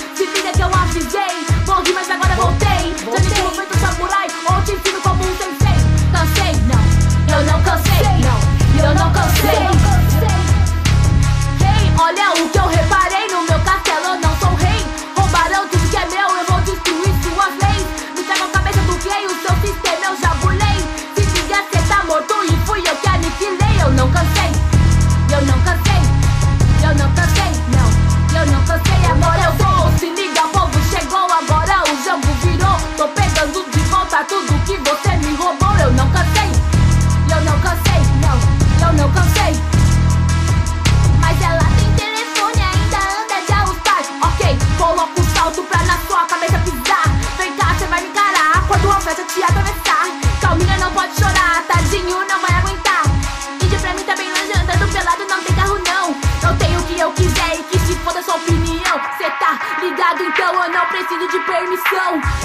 de permissão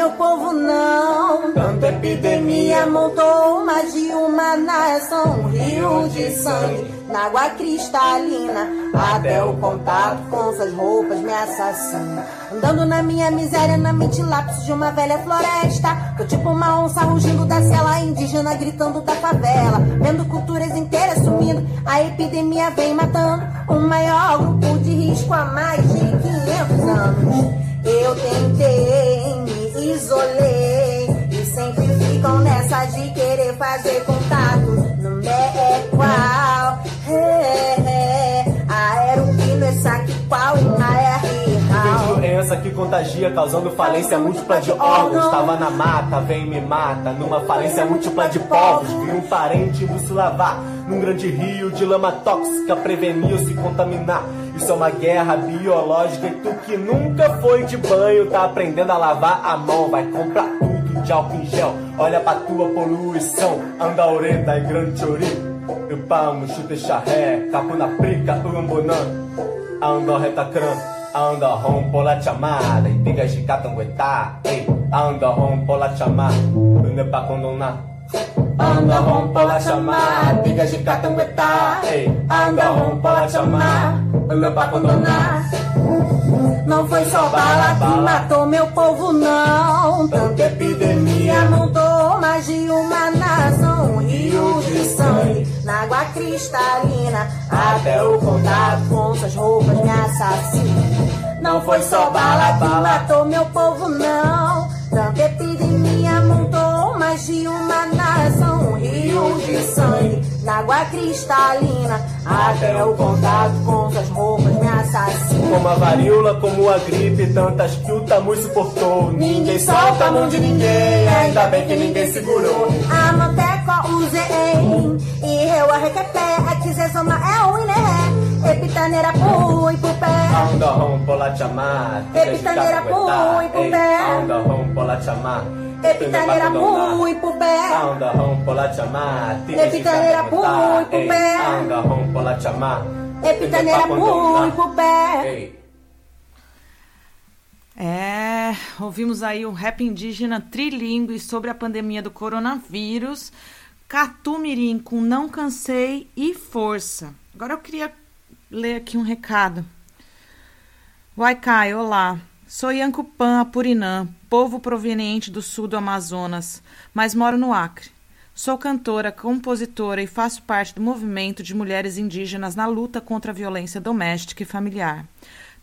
meu povo, não. Tanta epidemia montou mais de uma nação. Um rio de sangue na água cristalina. Até o contato com suas roupas me assassina. Andando na minha miséria, na mente lápis de uma velha floresta. Tô tipo uma onça rugindo da cela indígena, gritando da favela. Vendo culturas inteiras sumindo. A epidemia vem matando o maior grupo de risco há mais de 500 anos. Eu tentei, me isolei E sempre ficam nessa de querer fazer contato. Não é qual? É, é, Aeropino, é saque qual Doença que contagia, causando falência múltipla de órgãos. Tava na mata, vem e me mata. Numa falência múltipla de povos. Vi um parente indo se lavar. Num grande rio de lama tóxica, preveniu se contaminar. Isso é uma guerra biológica e tu que nunca foi de banho tá aprendendo a lavar a mão. Vai comprar tudo de álcool em gel. Olha pra tua poluição. Anda oreta e grande chori. Eu pamo, chute charré, capo na prica, urumbunã. Anda reta crã. Anda rompo la chamada e diga chicatanguetá. Ei, anda rompo la chamada. Une pa condonar. Anda rompo la chamada, diga chicatanguetá. Ei, anda rompo la chamada. Une pa condonar. Não foi só bala que matou meu povo, não. Tanta epidemia montou mais de uma nação. Rio de sangue na água cristalina. Até o contato com suas roupas me assassina. Não foi só bala que matou meu povo, não. Tanta epidemia montou mais de uma nação. Um rio de sangue na água cristalina. Até o contato com suas roupas me assassina. como a varíola, como a gripe, tantas que o tamu suportou. Ninguém solta a mão de ninguém, ainda bem que ninguém segurou. A moteca usei e eu arrequepé, é que zezoma é o iné, epitaneira pui pro pé. Anda rompo la chamar, Epitaneira pui pro pé. Anda rompo la chamar. Epitaneira pui pro pé. Anda rompo la chamar. Epitaneira pui pro pé. Anda rompo la pui pro pé. Ei. É, ouvimos aí o rap indígena trilingue sobre a pandemia do coronavírus, Catumirim com Não Cansei e Força. Agora eu queria ler aqui um recado. Waikai, olá. Sou Yancupan Apurinã, povo proveniente do sul do Amazonas, mas moro no Acre. Sou cantora, compositora e faço parte do movimento de mulheres indígenas na luta contra a violência doméstica e familiar.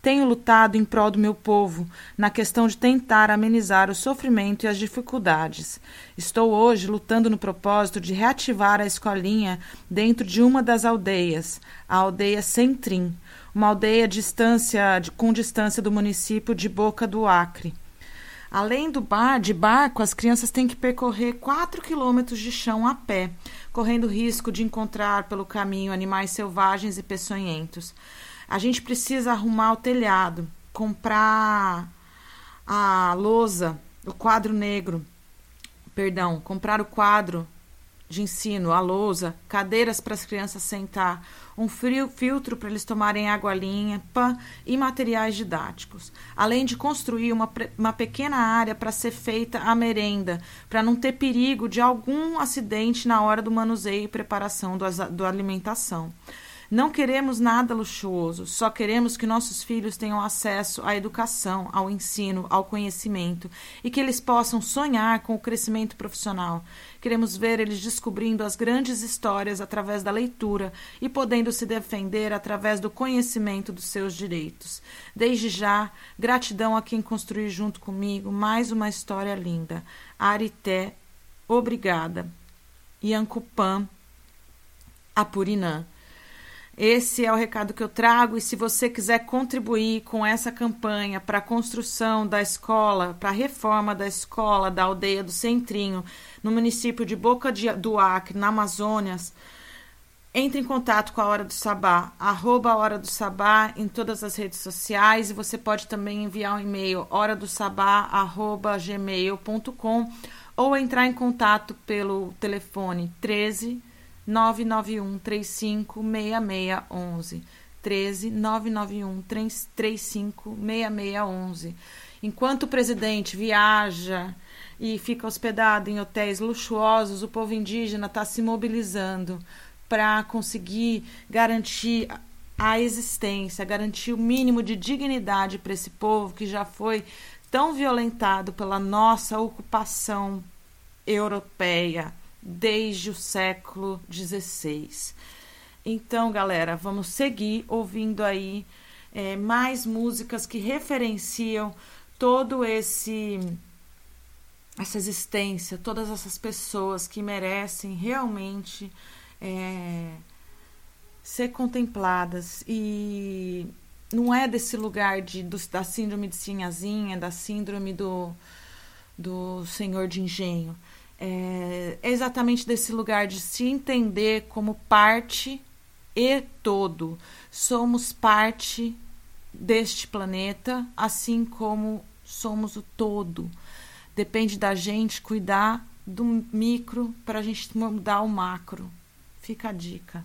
Tenho lutado em prol do meu povo, na questão de tentar amenizar o sofrimento e as dificuldades. Estou hoje lutando no propósito de reativar a escolinha dentro de uma das aldeias, a aldeia Centrim, uma aldeia distância, de, com distância do município de Boca do Acre. Além do bar, de barco, as crianças têm que percorrer 4 quilômetros de chão a pé, correndo risco de encontrar pelo caminho animais selvagens e peçonhentos. A gente precisa arrumar o telhado, comprar a lousa, o quadro negro, perdão, comprar o quadro de ensino, a lousa, cadeiras para as crianças sentar, um frio, filtro para eles tomarem água limpa e materiais didáticos. Além de construir uma, uma pequena área para ser feita a merenda, para não ter perigo de algum acidente na hora do manuseio e preparação do, do alimentação. Não queremos nada luxuoso, só queremos que nossos filhos tenham acesso à educação, ao ensino, ao conhecimento e que eles possam sonhar com o crescimento profissional. Queremos ver eles descobrindo as grandes histórias através da leitura e podendo se defender através do conhecimento dos seus direitos. Desde já, gratidão a quem construiu junto comigo mais uma história linda. Arité, obrigada. Yancupan, Apurinã. Esse é o recado que eu trago e se você quiser contribuir com essa campanha para a construção da escola, para a reforma da escola da aldeia do Centrinho, no município de Boca do Acre, na Amazônia, entre em contato com a Hora do Sabá, arroba Hora do Sabá em todas as redes sociais e você pode também enviar um e-mail horadosabá.gmail.com ou entrar em contato pelo telefone 13 991 35 6611. 13 991 35 6611. Enquanto o presidente viaja e fica hospedado em hotéis luxuosos, o povo indígena está se mobilizando para conseguir garantir a existência, garantir o mínimo de dignidade para esse povo que já foi tão violentado pela nossa ocupação europeia desde o século XVI. Então, galera, vamos seguir ouvindo aí é, mais músicas que referenciam todo esse essa existência, todas essas pessoas que merecem realmente é, ser contempladas e não é desse lugar de, do, da síndrome de Sinhazinha, da síndrome do, do senhor de engenho é exatamente desse lugar de se entender como parte e todo. Somos parte deste planeta, assim como somos o todo. Depende da gente cuidar do micro para a gente mudar o macro. Fica a dica.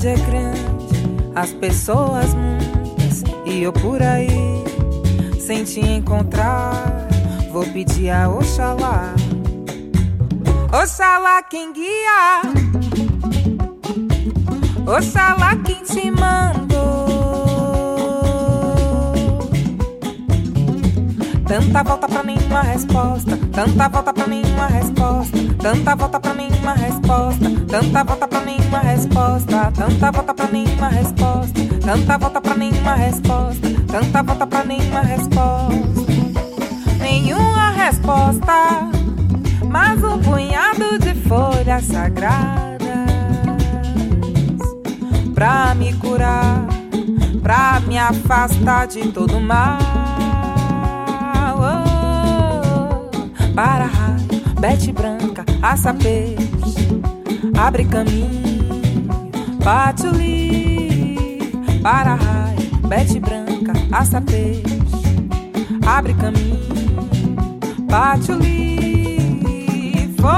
cidade é grande, as pessoas muitas e eu por aí. Sem te encontrar, vou pedir a Oxalá. Oxalá quem guia, Oxalá quem te mandou. Tanta volta pra nenhuma resposta, tanta volta pra nenhuma resposta, tanta volta. Nenhuma resposta. Tanta volta pra nenhuma resposta. Nenhuma resposta. Mas um punhado de folhas sagradas pra me curar, pra me afastar de todo mal. Oh, para raio, bete branca, aça peixe, abre caminho, bate o li. Para raio, bete branca, aça peixe, abre caminho, bate o li. Foi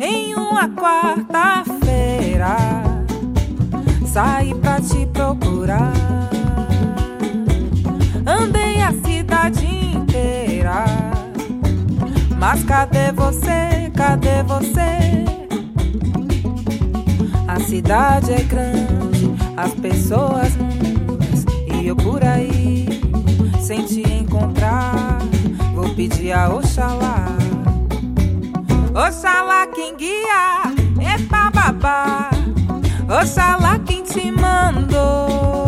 em uma quarta-feira saí pra te procurar. Andei a cidade inteira, mas cadê você? Cadê você? A cidade é grande, as pessoas muitas e eu por aí sem te encontrar. Vou pedir a Oxalá. Oxalá quem guia, epa babá. Oxalá quem te mandou.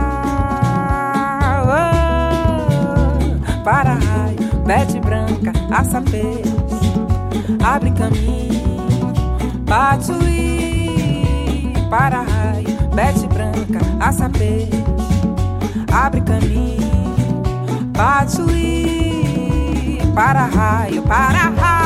Para raio, bete branca, aça abre caminho, bate o. Para raio, bete branca, aça abre caminho, bate o. Para raio, para raio,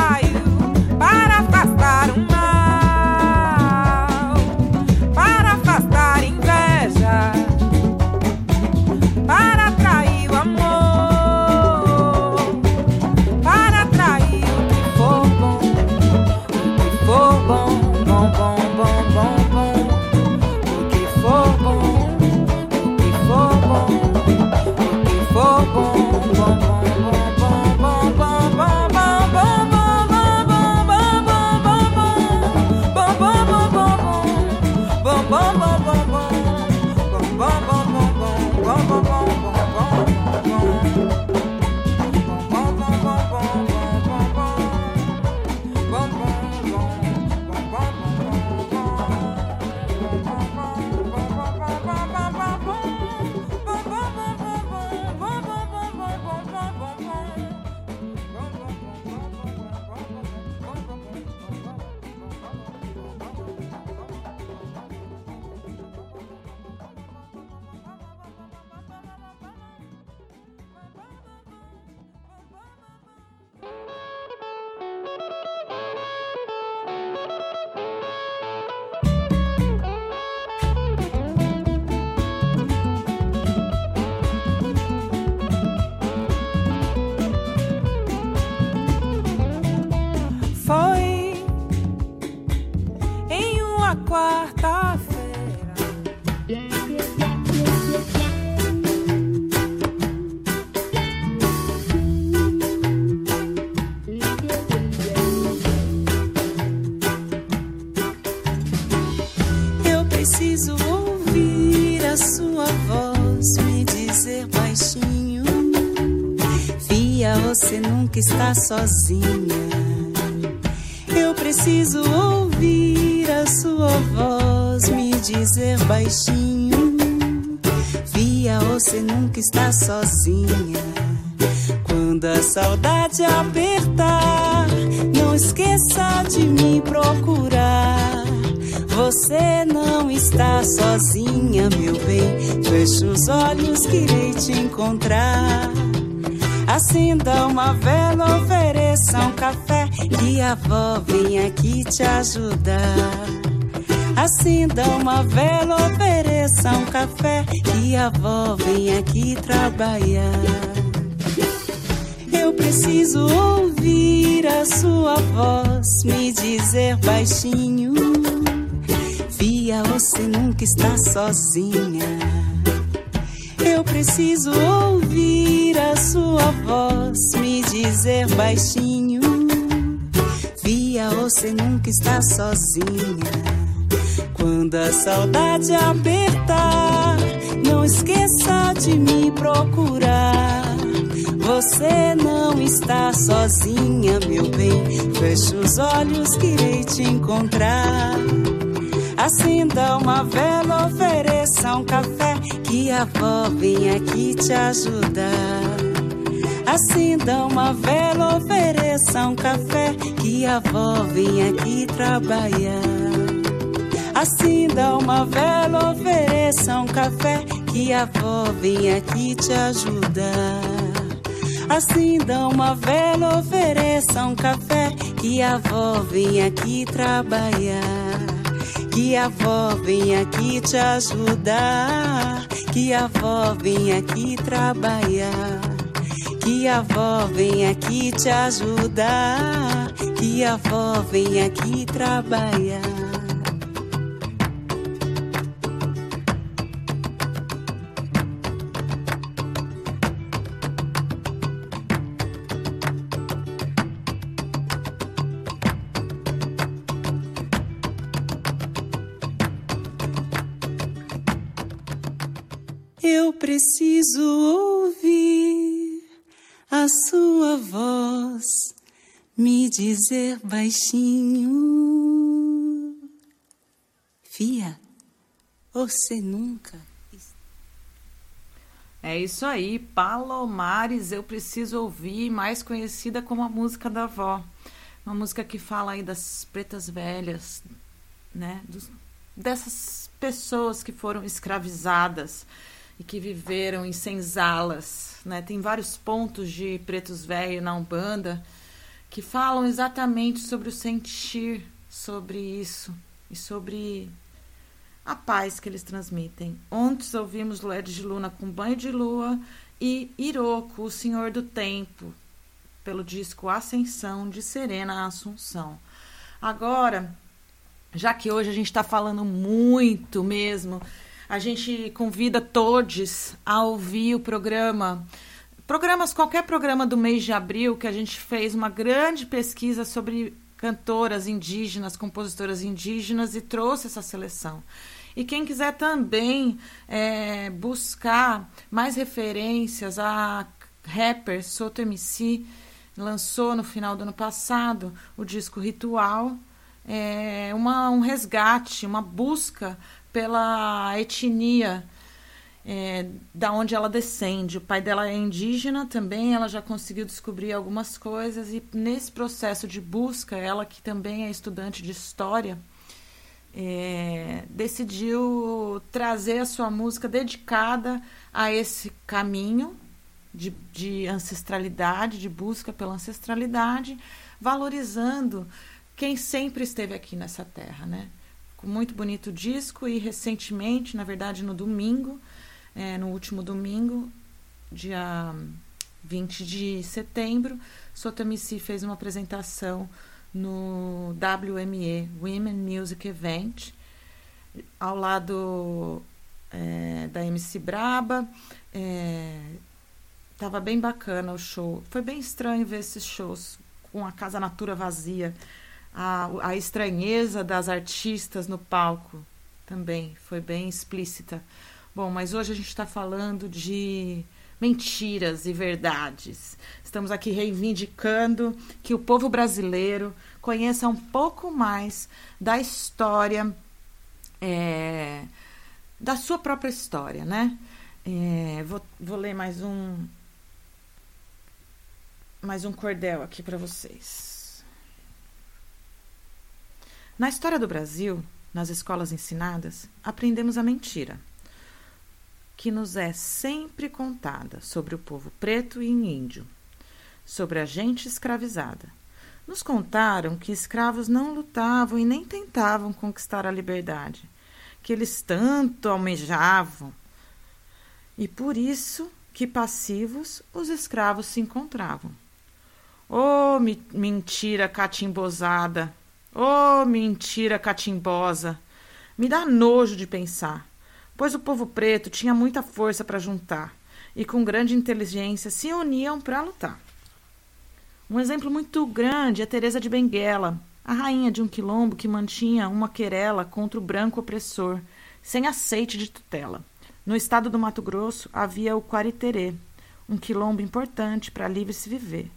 Nunca está sozinha. Eu preciso ouvir a sua voz me dizer baixinho: Fia, você nunca está sozinha. Quando a saudade apertar, não esqueça de me procurar. Você não está sozinha, meu bem. Feche os olhos que irei te encontrar. Acenda uma vela, ofereça um café e a avó vem aqui te ajudar. Acenda uma vela, ofereça um café que a avó vem aqui trabalhar. Eu preciso ouvir a sua voz me dizer baixinho: Via, você nunca está sozinha. Eu preciso ouvir a sua voz me dizer baixinho: Via, você nunca está sozinha. Quando a saudade apertar, não esqueça de me procurar. Você não está sozinha, meu bem. Feche os olhos irei te encontrar. Acenda uma vela, ofereça um café, que a avó vem aqui te ajudar. Acenda uma vela, ofereça um café, que a avó vem aqui trabalhar. Acenda uma vela, ofereça um café, que a avó vem aqui te ajudar. Acenda uma vela, ofereça um café, que a avó vem aqui trabalhar. Que a avó vem aqui te ajudar. Que a avó vem aqui trabalhar. Que a avó vem aqui te ajudar. Que a avó vem aqui trabalhar. Dizer baixinho. Fia, você nunca. É isso aí, Palomares, eu preciso ouvir, mais conhecida como a música da avó. Uma música que fala aí das pretas velhas, né? Dos, dessas pessoas que foram escravizadas e que viveram em senzalas, né? Tem vários pontos de pretos velhos na Umbanda que falam exatamente sobre o sentir, sobre isso e sobre a paz que eles transmitem. Ontem ouvimos Led de Luna com Banho de Lua e Iroko, o Senhor do Tempo, pelo disco Ascensão de Serena Assunção. Agora, já que hoje a gente está falando muito mesmo, a gente convida todos a ouvir o programa. Programas, qualquer programa do mês de abril, que a gente fez uma grande pesquisa sobre cantoras indígenas, compositoras indígenas e trouxe essa seleção. E quem quiser também é, buscar mais referências, a rapper Soto MC lançou no final do ano passado o disco Ritual, é uma, um resgate, uma busca pela etnia é, da onde ela descende. O pai dela é indígena também, ela já conseguiu descobrir algumas coisas e nesse processo de busca, ela que também é estudante de história, é, decidiu trazer a sua música dedicada a esse caminho de, de ancestralidade, de busca pela ancestralidade, valorizando quem sempre esteve aqui nessa terra, né? Muito bonito disco e recentemente, na verdade no domingo, é, no último domingo, dia 20 de setembro, Sotamici fez uma apresentação no WME, Women Music Event, ao lado é, da MC Braba. É, tava bem bacana o show. Foi bem estranho ver esses shows com a Casa Natura vazia. A, a estranheza das artistas no palco também foi bem explícita. Bom, mas hoje a gente está falando de mentiras e verdades. Estamos aqui reivindicando que o povo brasileiro conheça um pouco mais da história, é, da sua própria história, né? É, vou, vou ler mais um mais um cordel aqui para vocês. Na história do Brasil, nas escolas ensinadas, aprendemos a mentira que nos é sempre contada sobre o povo preto e índio, sobre a gente escravizada, Nos contaram que escravos não lutavam e nem tentavam conquistar a liberdade, que eles tanto almejavam. E por isso que passivos os escravos se encontravam. Oh, mi mentira catimbosada! Oh, mentira catimbosa! Me dá nojo de pensar, pois o povo preto tinha muita força para juntar e com grande inteligência se uniam para lutar. Um exemplo muito grande é Teresa de Benguela, a rainha de um quilombo que mantinha uma querela contra o branco opressor, sem aceite de tutela. No estado do Mato Grosso havia o Quariterê, um quilombo importante para livre se viver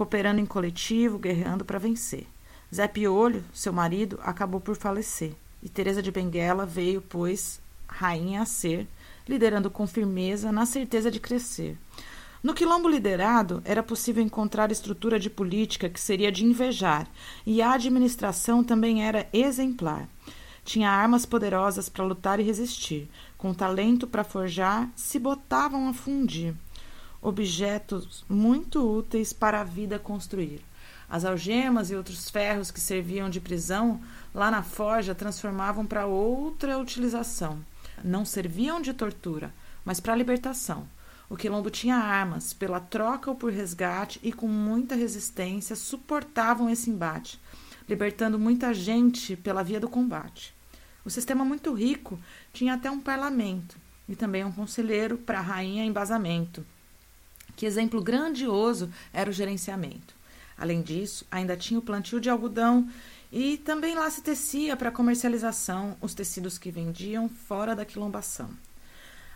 cooperando em coletivo, guerreando para vencer. Zé Piolho, seu marido, acabou por falecer, e Teresa de Benguela veio, pois, rainha a ser, liderando com firmeza, na certeza de crescer. No quilombo liderado, era possível encontrar estrutura de política que seria de invejar, e a administração também era exemplar. Tinha armas poderosas para lutar e resistir, com talento para forjar, se botavam a fundir objetos muito úteis para a vida construir. As algemas e outros ferros que serviam de prisão lá na forja transformavam para outra utilização. Não serviam de tortura, mas para libertação. O quilombo tinha armas, pela troca ou por resgate, e com muita resistência suportavam esse embate, libertando muita gente pela via do combate. O sistema muito rico tinha até um parlamento e também um conselheiro para a rainha embasamento. Que exemplo grandioso era o gerenciamento. Além disso, ainda tinha o plantio de algodão e também lá se tecia para comercialização os tecidos que vendiam fora da quilombação.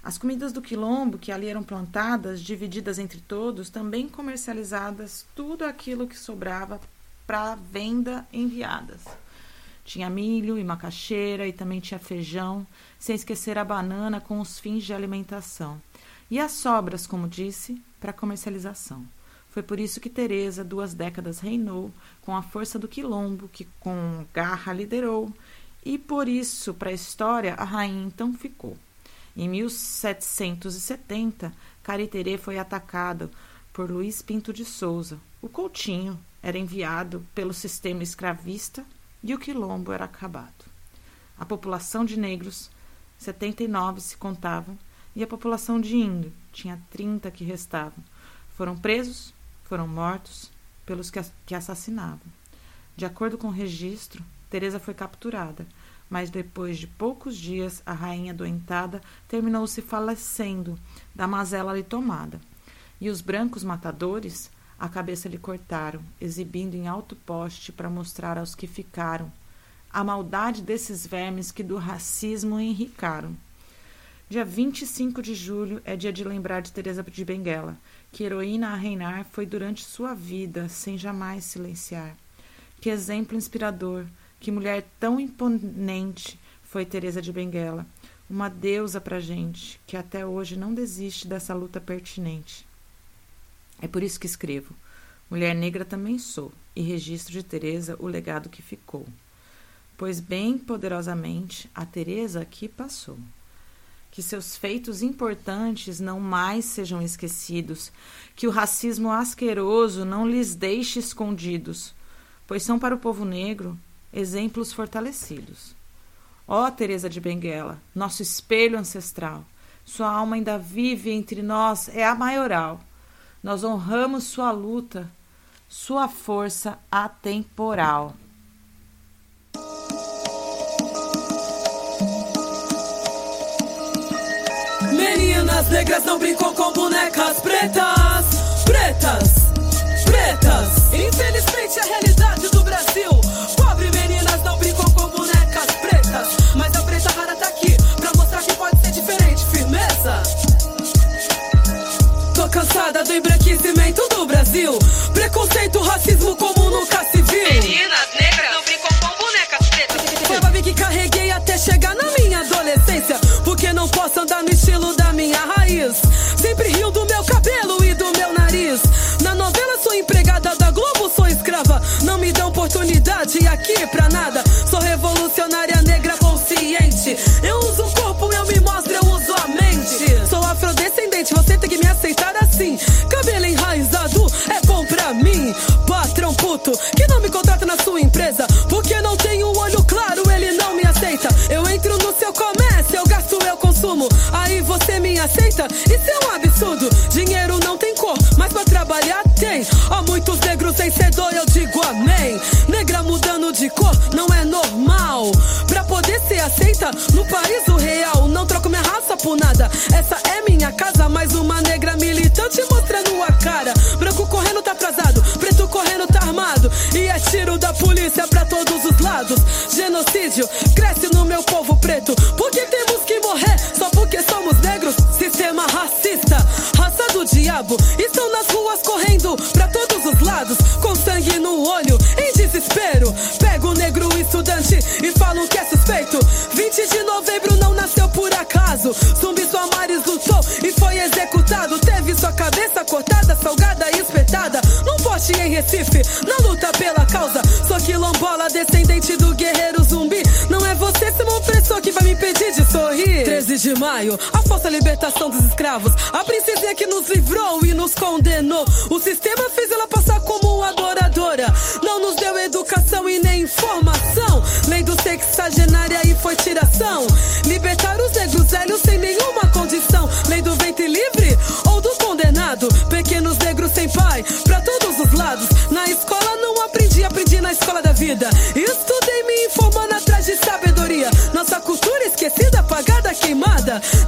As comidas do quilombo, que ali eram plantadas, divididas entre todos, também comercializadas, tudo aquilo que sobrava para venda enviadas. Tinha milho e macaxeira e também tinha feijão, sem esquecer a banana com os fins de alimentação. E as sobras, como disse, para comercialização. Foi por isso que Teresa, duas décadas, reinou com a força do quilombo, que com garra liderou, e por isso, para a história, a rainha então ficou. Em 1770, Cariterê foi atacado por Luiz Pinto de Souza. O Coutinho era enviado pelo sistema escravista e o quilombo era acabado. A população de negros, 79 se contavam, e a população de índio, tinha 30 que restavam. Foram presos, foram mortos pelos que, assassinavam. De acordo com o registro, Teresa foi capturada, mas depois de poucos dias a rainha doentada terminou se falecendo da mazela lhe tomada. E os brancos matadores a cabeça lhe cortaram, exibindo em alto poste para mostrar aos que ficaram a maldade desses vermes que do racismo enricaram. Dia 25 de julho é dia de lembrar de Teresa de Benguela, que heroína a reinar foi durante sua vida, sem jamais silenciar. Que exemplo inspirador, que mulher tão imponente foi Teresa de Benguela, uma deusa pra gente, que até hoje não desiste dessa luta pertinente. É por isso que escrevo. Mulher negra também sou, e registro de Teresa o legado que ficou. Pois bem poderosamente a Teresa aqui passou que seus feitos importantes não mais sejam esquecidos, que o racismo asqueroso não lhes deixe escondidos, pois são para o povo negro exemplos fortalecidos. Ó Teresa de Benguela, nosso espelho ancestral, sua alma ainda vive entre nós, é a maioral. Nós honramos sua luta, sua força atemporal. Meninas negras não brincam com bonecas pretas, pretas, pretas. Infelizmente a realidade do Brasil. Pobre meninas não brincam com bonecas pretas, mas a preta rara tá aqui pra mostrar que pode ser diferente. Firmeza. Tô cansada do embranquecimento do Brasil. Preconceito, racismo como nunca se viu. Meninas negras não brincam com bonecas pretas. Foi que carreguei até chegar na minha posso andar no estilo da minha raiz. Sempre rio do meu cabelo e do meu nariz. Na novela sou empregada da Globo, sou escrava. Não me dão oportunidade aqui pra nada. Sou revolucionária negra consciente. Eu uso o corpo, eu me mostro, eu uso a mente. Sou afrodescendente, você tem que me aceitar assim. Cabelo enraizado é bom pra mim. Patrão puto que não me aceita? Isso é um absurdo. Dinheiro não tem cor, mas pra trabalhar tem. Há muitos negros sem eu digo amém. Negra mudando de cor não é normal. Pra poder ser aceita no país o real. Não troco minha raça por nada. Essa é minha casa, mais uma negra militante mostrando a cara. Branco correndo tá atrasado, preto correndo tá armado. E é tiro da polícia pra todos os lados. Genocídio diabo. Estão nas ruas correndo pra todos os lados. Com sangue no olho, em desespero. Pego o negro estudante e falam que é suspeito. 20 de novembro não nasceu por acaso. Zumbi Soares lutou e foi executado. Teve sua cabeça cortada, salgada e espetada. Num poste em Recife, na luta pela causa. Sou quilombola, descendente do de sorrir. 13 de maio, a falsa libertação dos escravos. A princesinha que nos livrou e nos condenou. O sistema fez ela passar como adoradora. Não nos deu educação e nem informação. Lei do sexagenária e foi tiração. Libertar os negros velhos sem nenhuma condição. Lei do ventre livre ou do condenado. Pequenos negros sem pai, pra todos os lados. Na escola não aprendi, aprendi na escola da vida. Estudei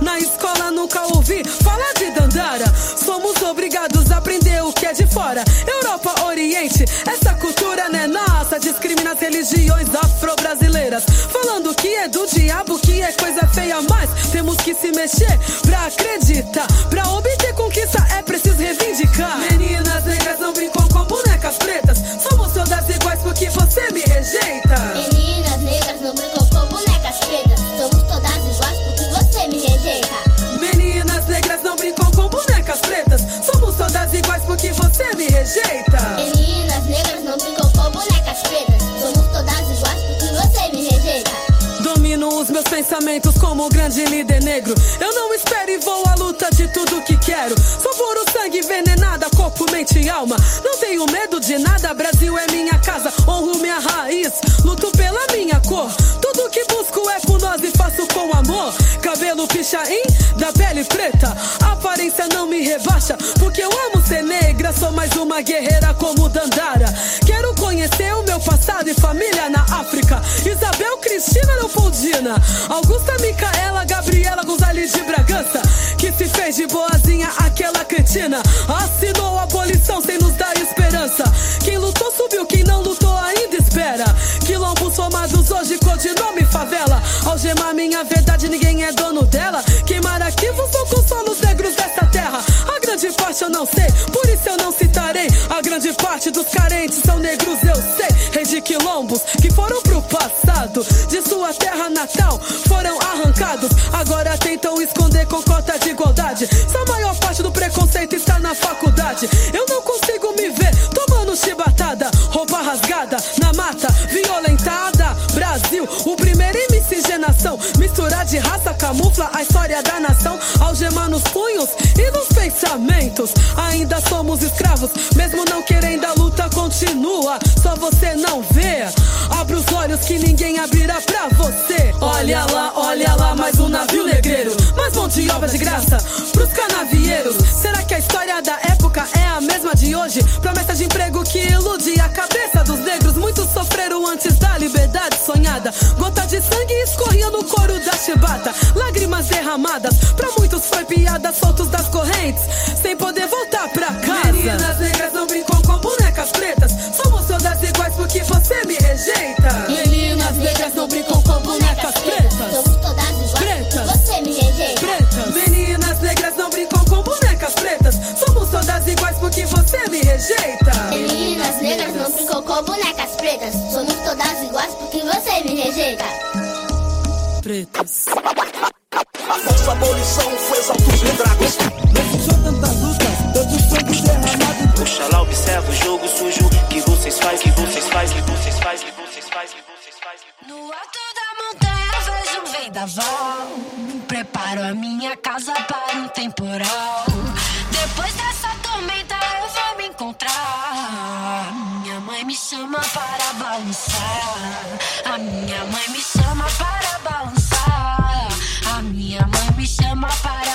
Na escola nunca ouvi falar de Dandara. Somos obrigados a aprender o que é de fora. Europa, Oriente, essa cultura não é nossa. Discrimina as religiões afro-brasileiras. Falando que é do diabo, que é coisa feia, mas temos que se mexer pra acreditar. Meninas negras não brincam com bonecas pretas. Somos todas iguais porque você me rejeita. Domino os meus pensamentos como um grande líder negro. Eu não espero e vou à luta de tudo que quero. Sou puro sangue envenenada, corpo, mente e alma. Não tenho medo de nada, Brasil é minha casa. Honro minha raiz, luto pela minha cor. Tudo que busco é por nós e faço com amor. Cabelo pichain, da pele preta. Aparência não me rebaixa, porque eu amo. Sou mais uma guerreira como Dandara. Quero conhecer o meu passado e família na África. Isabel Cristina Leopoldina. Augusta Micaela Gabriela Gonzalez de Bragança. Que se fez de boazinha aquela cretina. Assinou a abolição sem nos dar esperança. Quem lutou subiu, quem não lutou ainda espera. Quilombos formados hoje, codinome favela. Algemar minha verdade, ninguém é dono dela. Queimar arquivos ou consolo os negros dessa terra. A grande parte eu não sei, por parte dos carentes são negros, eu sei. Reis de quilombos que foram pro passado. De sua terra natal foram arrancados. Agora tentam esconder com cota de igualdade. Se a maior parte do preconceito está na faculdade, eu não consigo me ver tomando chibatada. Roupa rasgada na mata, violentada. Brasil, o primeiro em miscigenação. Misturar de raça camufla a história da nação. Algemar nos punhos e nos pensamentos. Ainda somos escravos, mesmo não querendo continua. Só você não vê. Abre os olhos que ninguém abrirá pra você. Olha lá, olha lá, mais um navio negreiro. Mais mão de obra de graça pros canavieiros. Será que a história da época é a mesma de hoje? Promessa de emprego que ilude a cabeça dos negros. Muitos sofreram antes da liberdade sonhada. Gota de sangue escorria no couro da chibata. Lágrimas derramadas, pra muitos foi piada, soltos das correntes, sem poder voltar pra casa. Meninas rejeita. Meninas negras não brincam com bonecas pretas. Somos todas iguais porque você me rejeita. Pretas. A nossa abolição foi exaltos redragos. Não são tantas lutas, tanto sangue derramado. Oxalá observa o jogo sujo que vocês faz, que vocês faz, que vocês faz, que vocês faz, que vocês faz. No alto da montanha vejo um vendaval. Preparo a minha casa para um temporal. Depois dessa encontrar. Minha mãe me chama para balançar. A minha mãe me chama para balançar. A minha mãe me chama para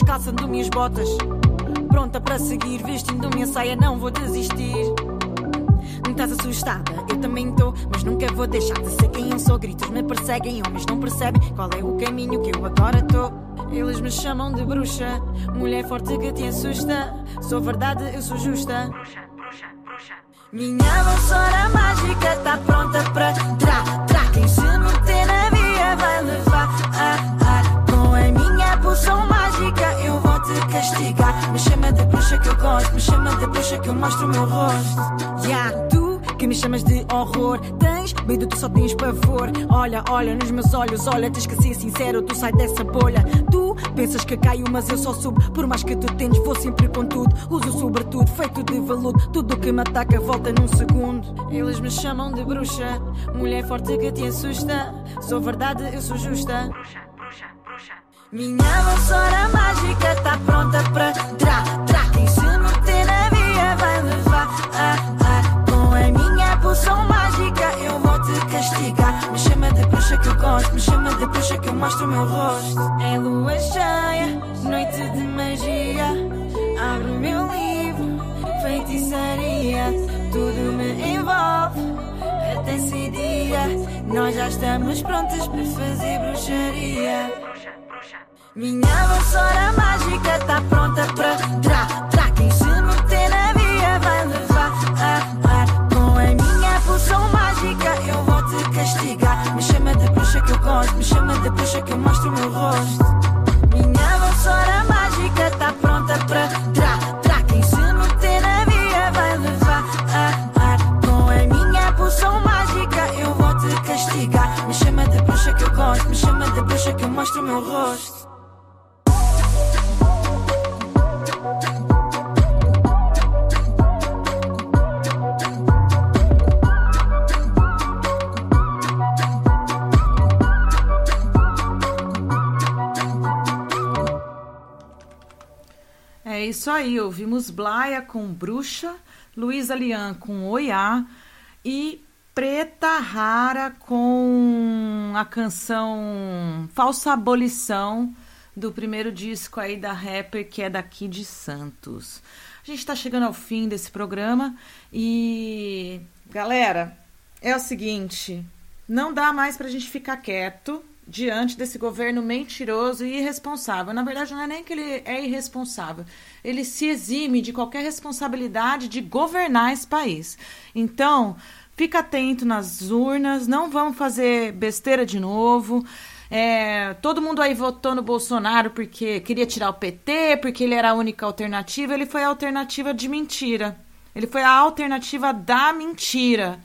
bofas, calçando minhas botas. Pronta para seguir, vestindo minha saia, não vou desistir. Estás assustada, eu também estou, mas nunca vou deixar de ser quem eu sou. Gritos me perseguem, homens não percebem qual é o caminho que eu agora estou. Eles me chamam de bruxa, mulher forte que te assusta. Sou verdade, eu sou justa. Minha vassoura mágica tá pronta pra tra, tra. Quem se Me chama de bruxa que eu gosto, me chama de bruxa que eu mostro o meu rosto. Yeah, tu que me chamas de horror. Tens medo, tu só tens pavor. Olha, olha nos meus olhos, olha, tens que ser sincero, tu sai dessa bolha. Tu pensas que caio, mas eu só subo. Por mais que tu tens, vou sempre com tudo. Uso sobretudo, feito de veludo. Tudo que me ataca volta num segundo. Eles me chamam de bruxa, mulher forte que te assusta. Sou verdade, eu sou justa. Minha vassoura mágica tá pronta pra tra, tra. Quem se meter na via vai levar. Ah, ah. Com a minha poção mágica eu vou te castigar. Me chama de bruxa que eu gosto, me chama de bruxa que eu mostro o meu rosto. É lua cheia, noite de magia. Abro meu livro, feitiçaria. Tudo me envolve até esse dia. Nós já estamos prontos para fazer bruxaria. Minha vassoura mágica tá pronta pra aí, ouvimos Blaia com Bruxa, Luísa Lian com Oiá e Preta Rara com a canção Falsa Abolição do primeiro disco aí da rapper que é daqui de Santos. A gente está chegando ao fim desse programa e galera, é o seguinte, não dá mais pra gente ficar quieto diante desse governo mentiroso e irresponsável. Na verdade, não é nem que ele é irresponsável, ele se exime de qualquer responsabilidade de governar esse país. Então, fica atento nas urnas, não vamos fazer besteira de novo. É, todo mundo aí votou no Bolsonaro porque queria tirar o PT, porque ele era a única alternativa. Ele foi a alternativa de mentira. Ele foi a alternativa da mentira.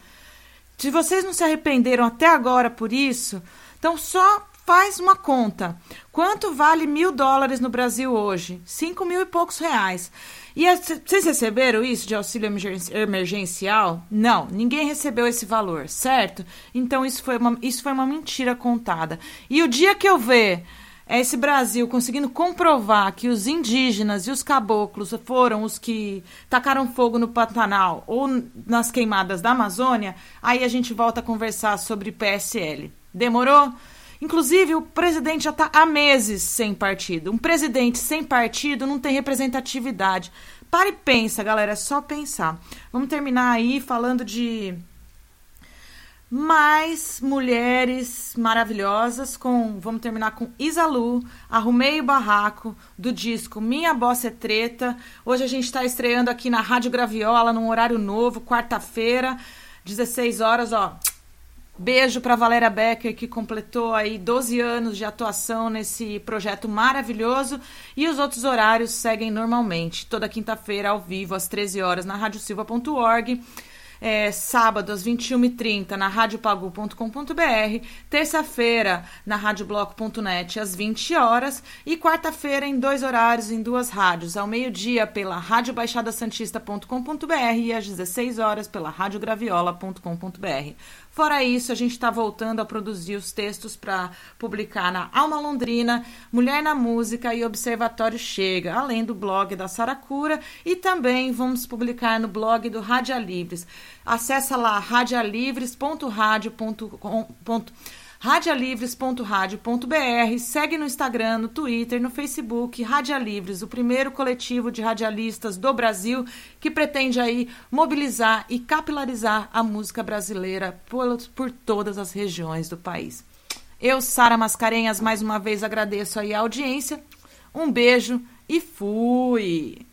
Se vocês não se arrependeram até agora por isso, então só faz uma conta. Quanto vale mil dólares no Brasil hoje? Cinco mil e poucos reais. E c- vocês receberam isso de auxílio emergen- emergencial? Não, ninguém recebeu esse valor, certo? Então isso foi uma, isso foi uma mentira contada. E o dia que eu ver esse Brasil conseguindo comprovar que os indígenas e os caboclos foram os que tacaram fogo no Pantanal ou nas queimadas da Amazônia, aí a gente volta a conversar sobre PSL. Demorou? Inclusive, o presidente já está há meses sem partido. Um presidente sem partido não tem representatividade. Para e pensa, galera, é só pensar. Vamos terminar aí falando de mais mulheres maravilhosas com vamos terminar com Isalu, Arrumei o Barraco do disco Minha Bossa é Treta. Hoje a gente está estreando aqui na Rádio Graviola num horário novo, quarta-feira, 16 horas, ó. Beijo para Valéria Becker que completou aí 12 anos de atuação nesse projeto maravilhoso. E os outros horários seguem normalmente, toda quinta-feira ao vivo às 13 horas na radiosilva.org é, sábado às 21h30 na radiopagu.com.br, terça-feira na radiobloco.net às 20 horas. E quarta-feira em dois horários em duas rádios, ao meio-dia pela radiobaixadasantista.com.br e às 16 horas pela radiograviola.com.br. Fora isso, a gente está voltando a produzir os textos para publicar na Alma Londrina, Mulher na Música e Observatório Chega, além do blog da Saracura e também vamos publicar no blog do Rádia Livres. Acesse lá radialivres.radio.com radialivres.radio.br, segue no Instagram, no Twitter, no Facebook, Radialivres, o primeiro coletivo de radialistas do Brasil que pretende aí mobilizar e capilarizar a música brasileira por, por todas as regiões do país. Eu, Sara Mascarenhas, mais uma vez agradeço aí a audiência. Um beijo e fui!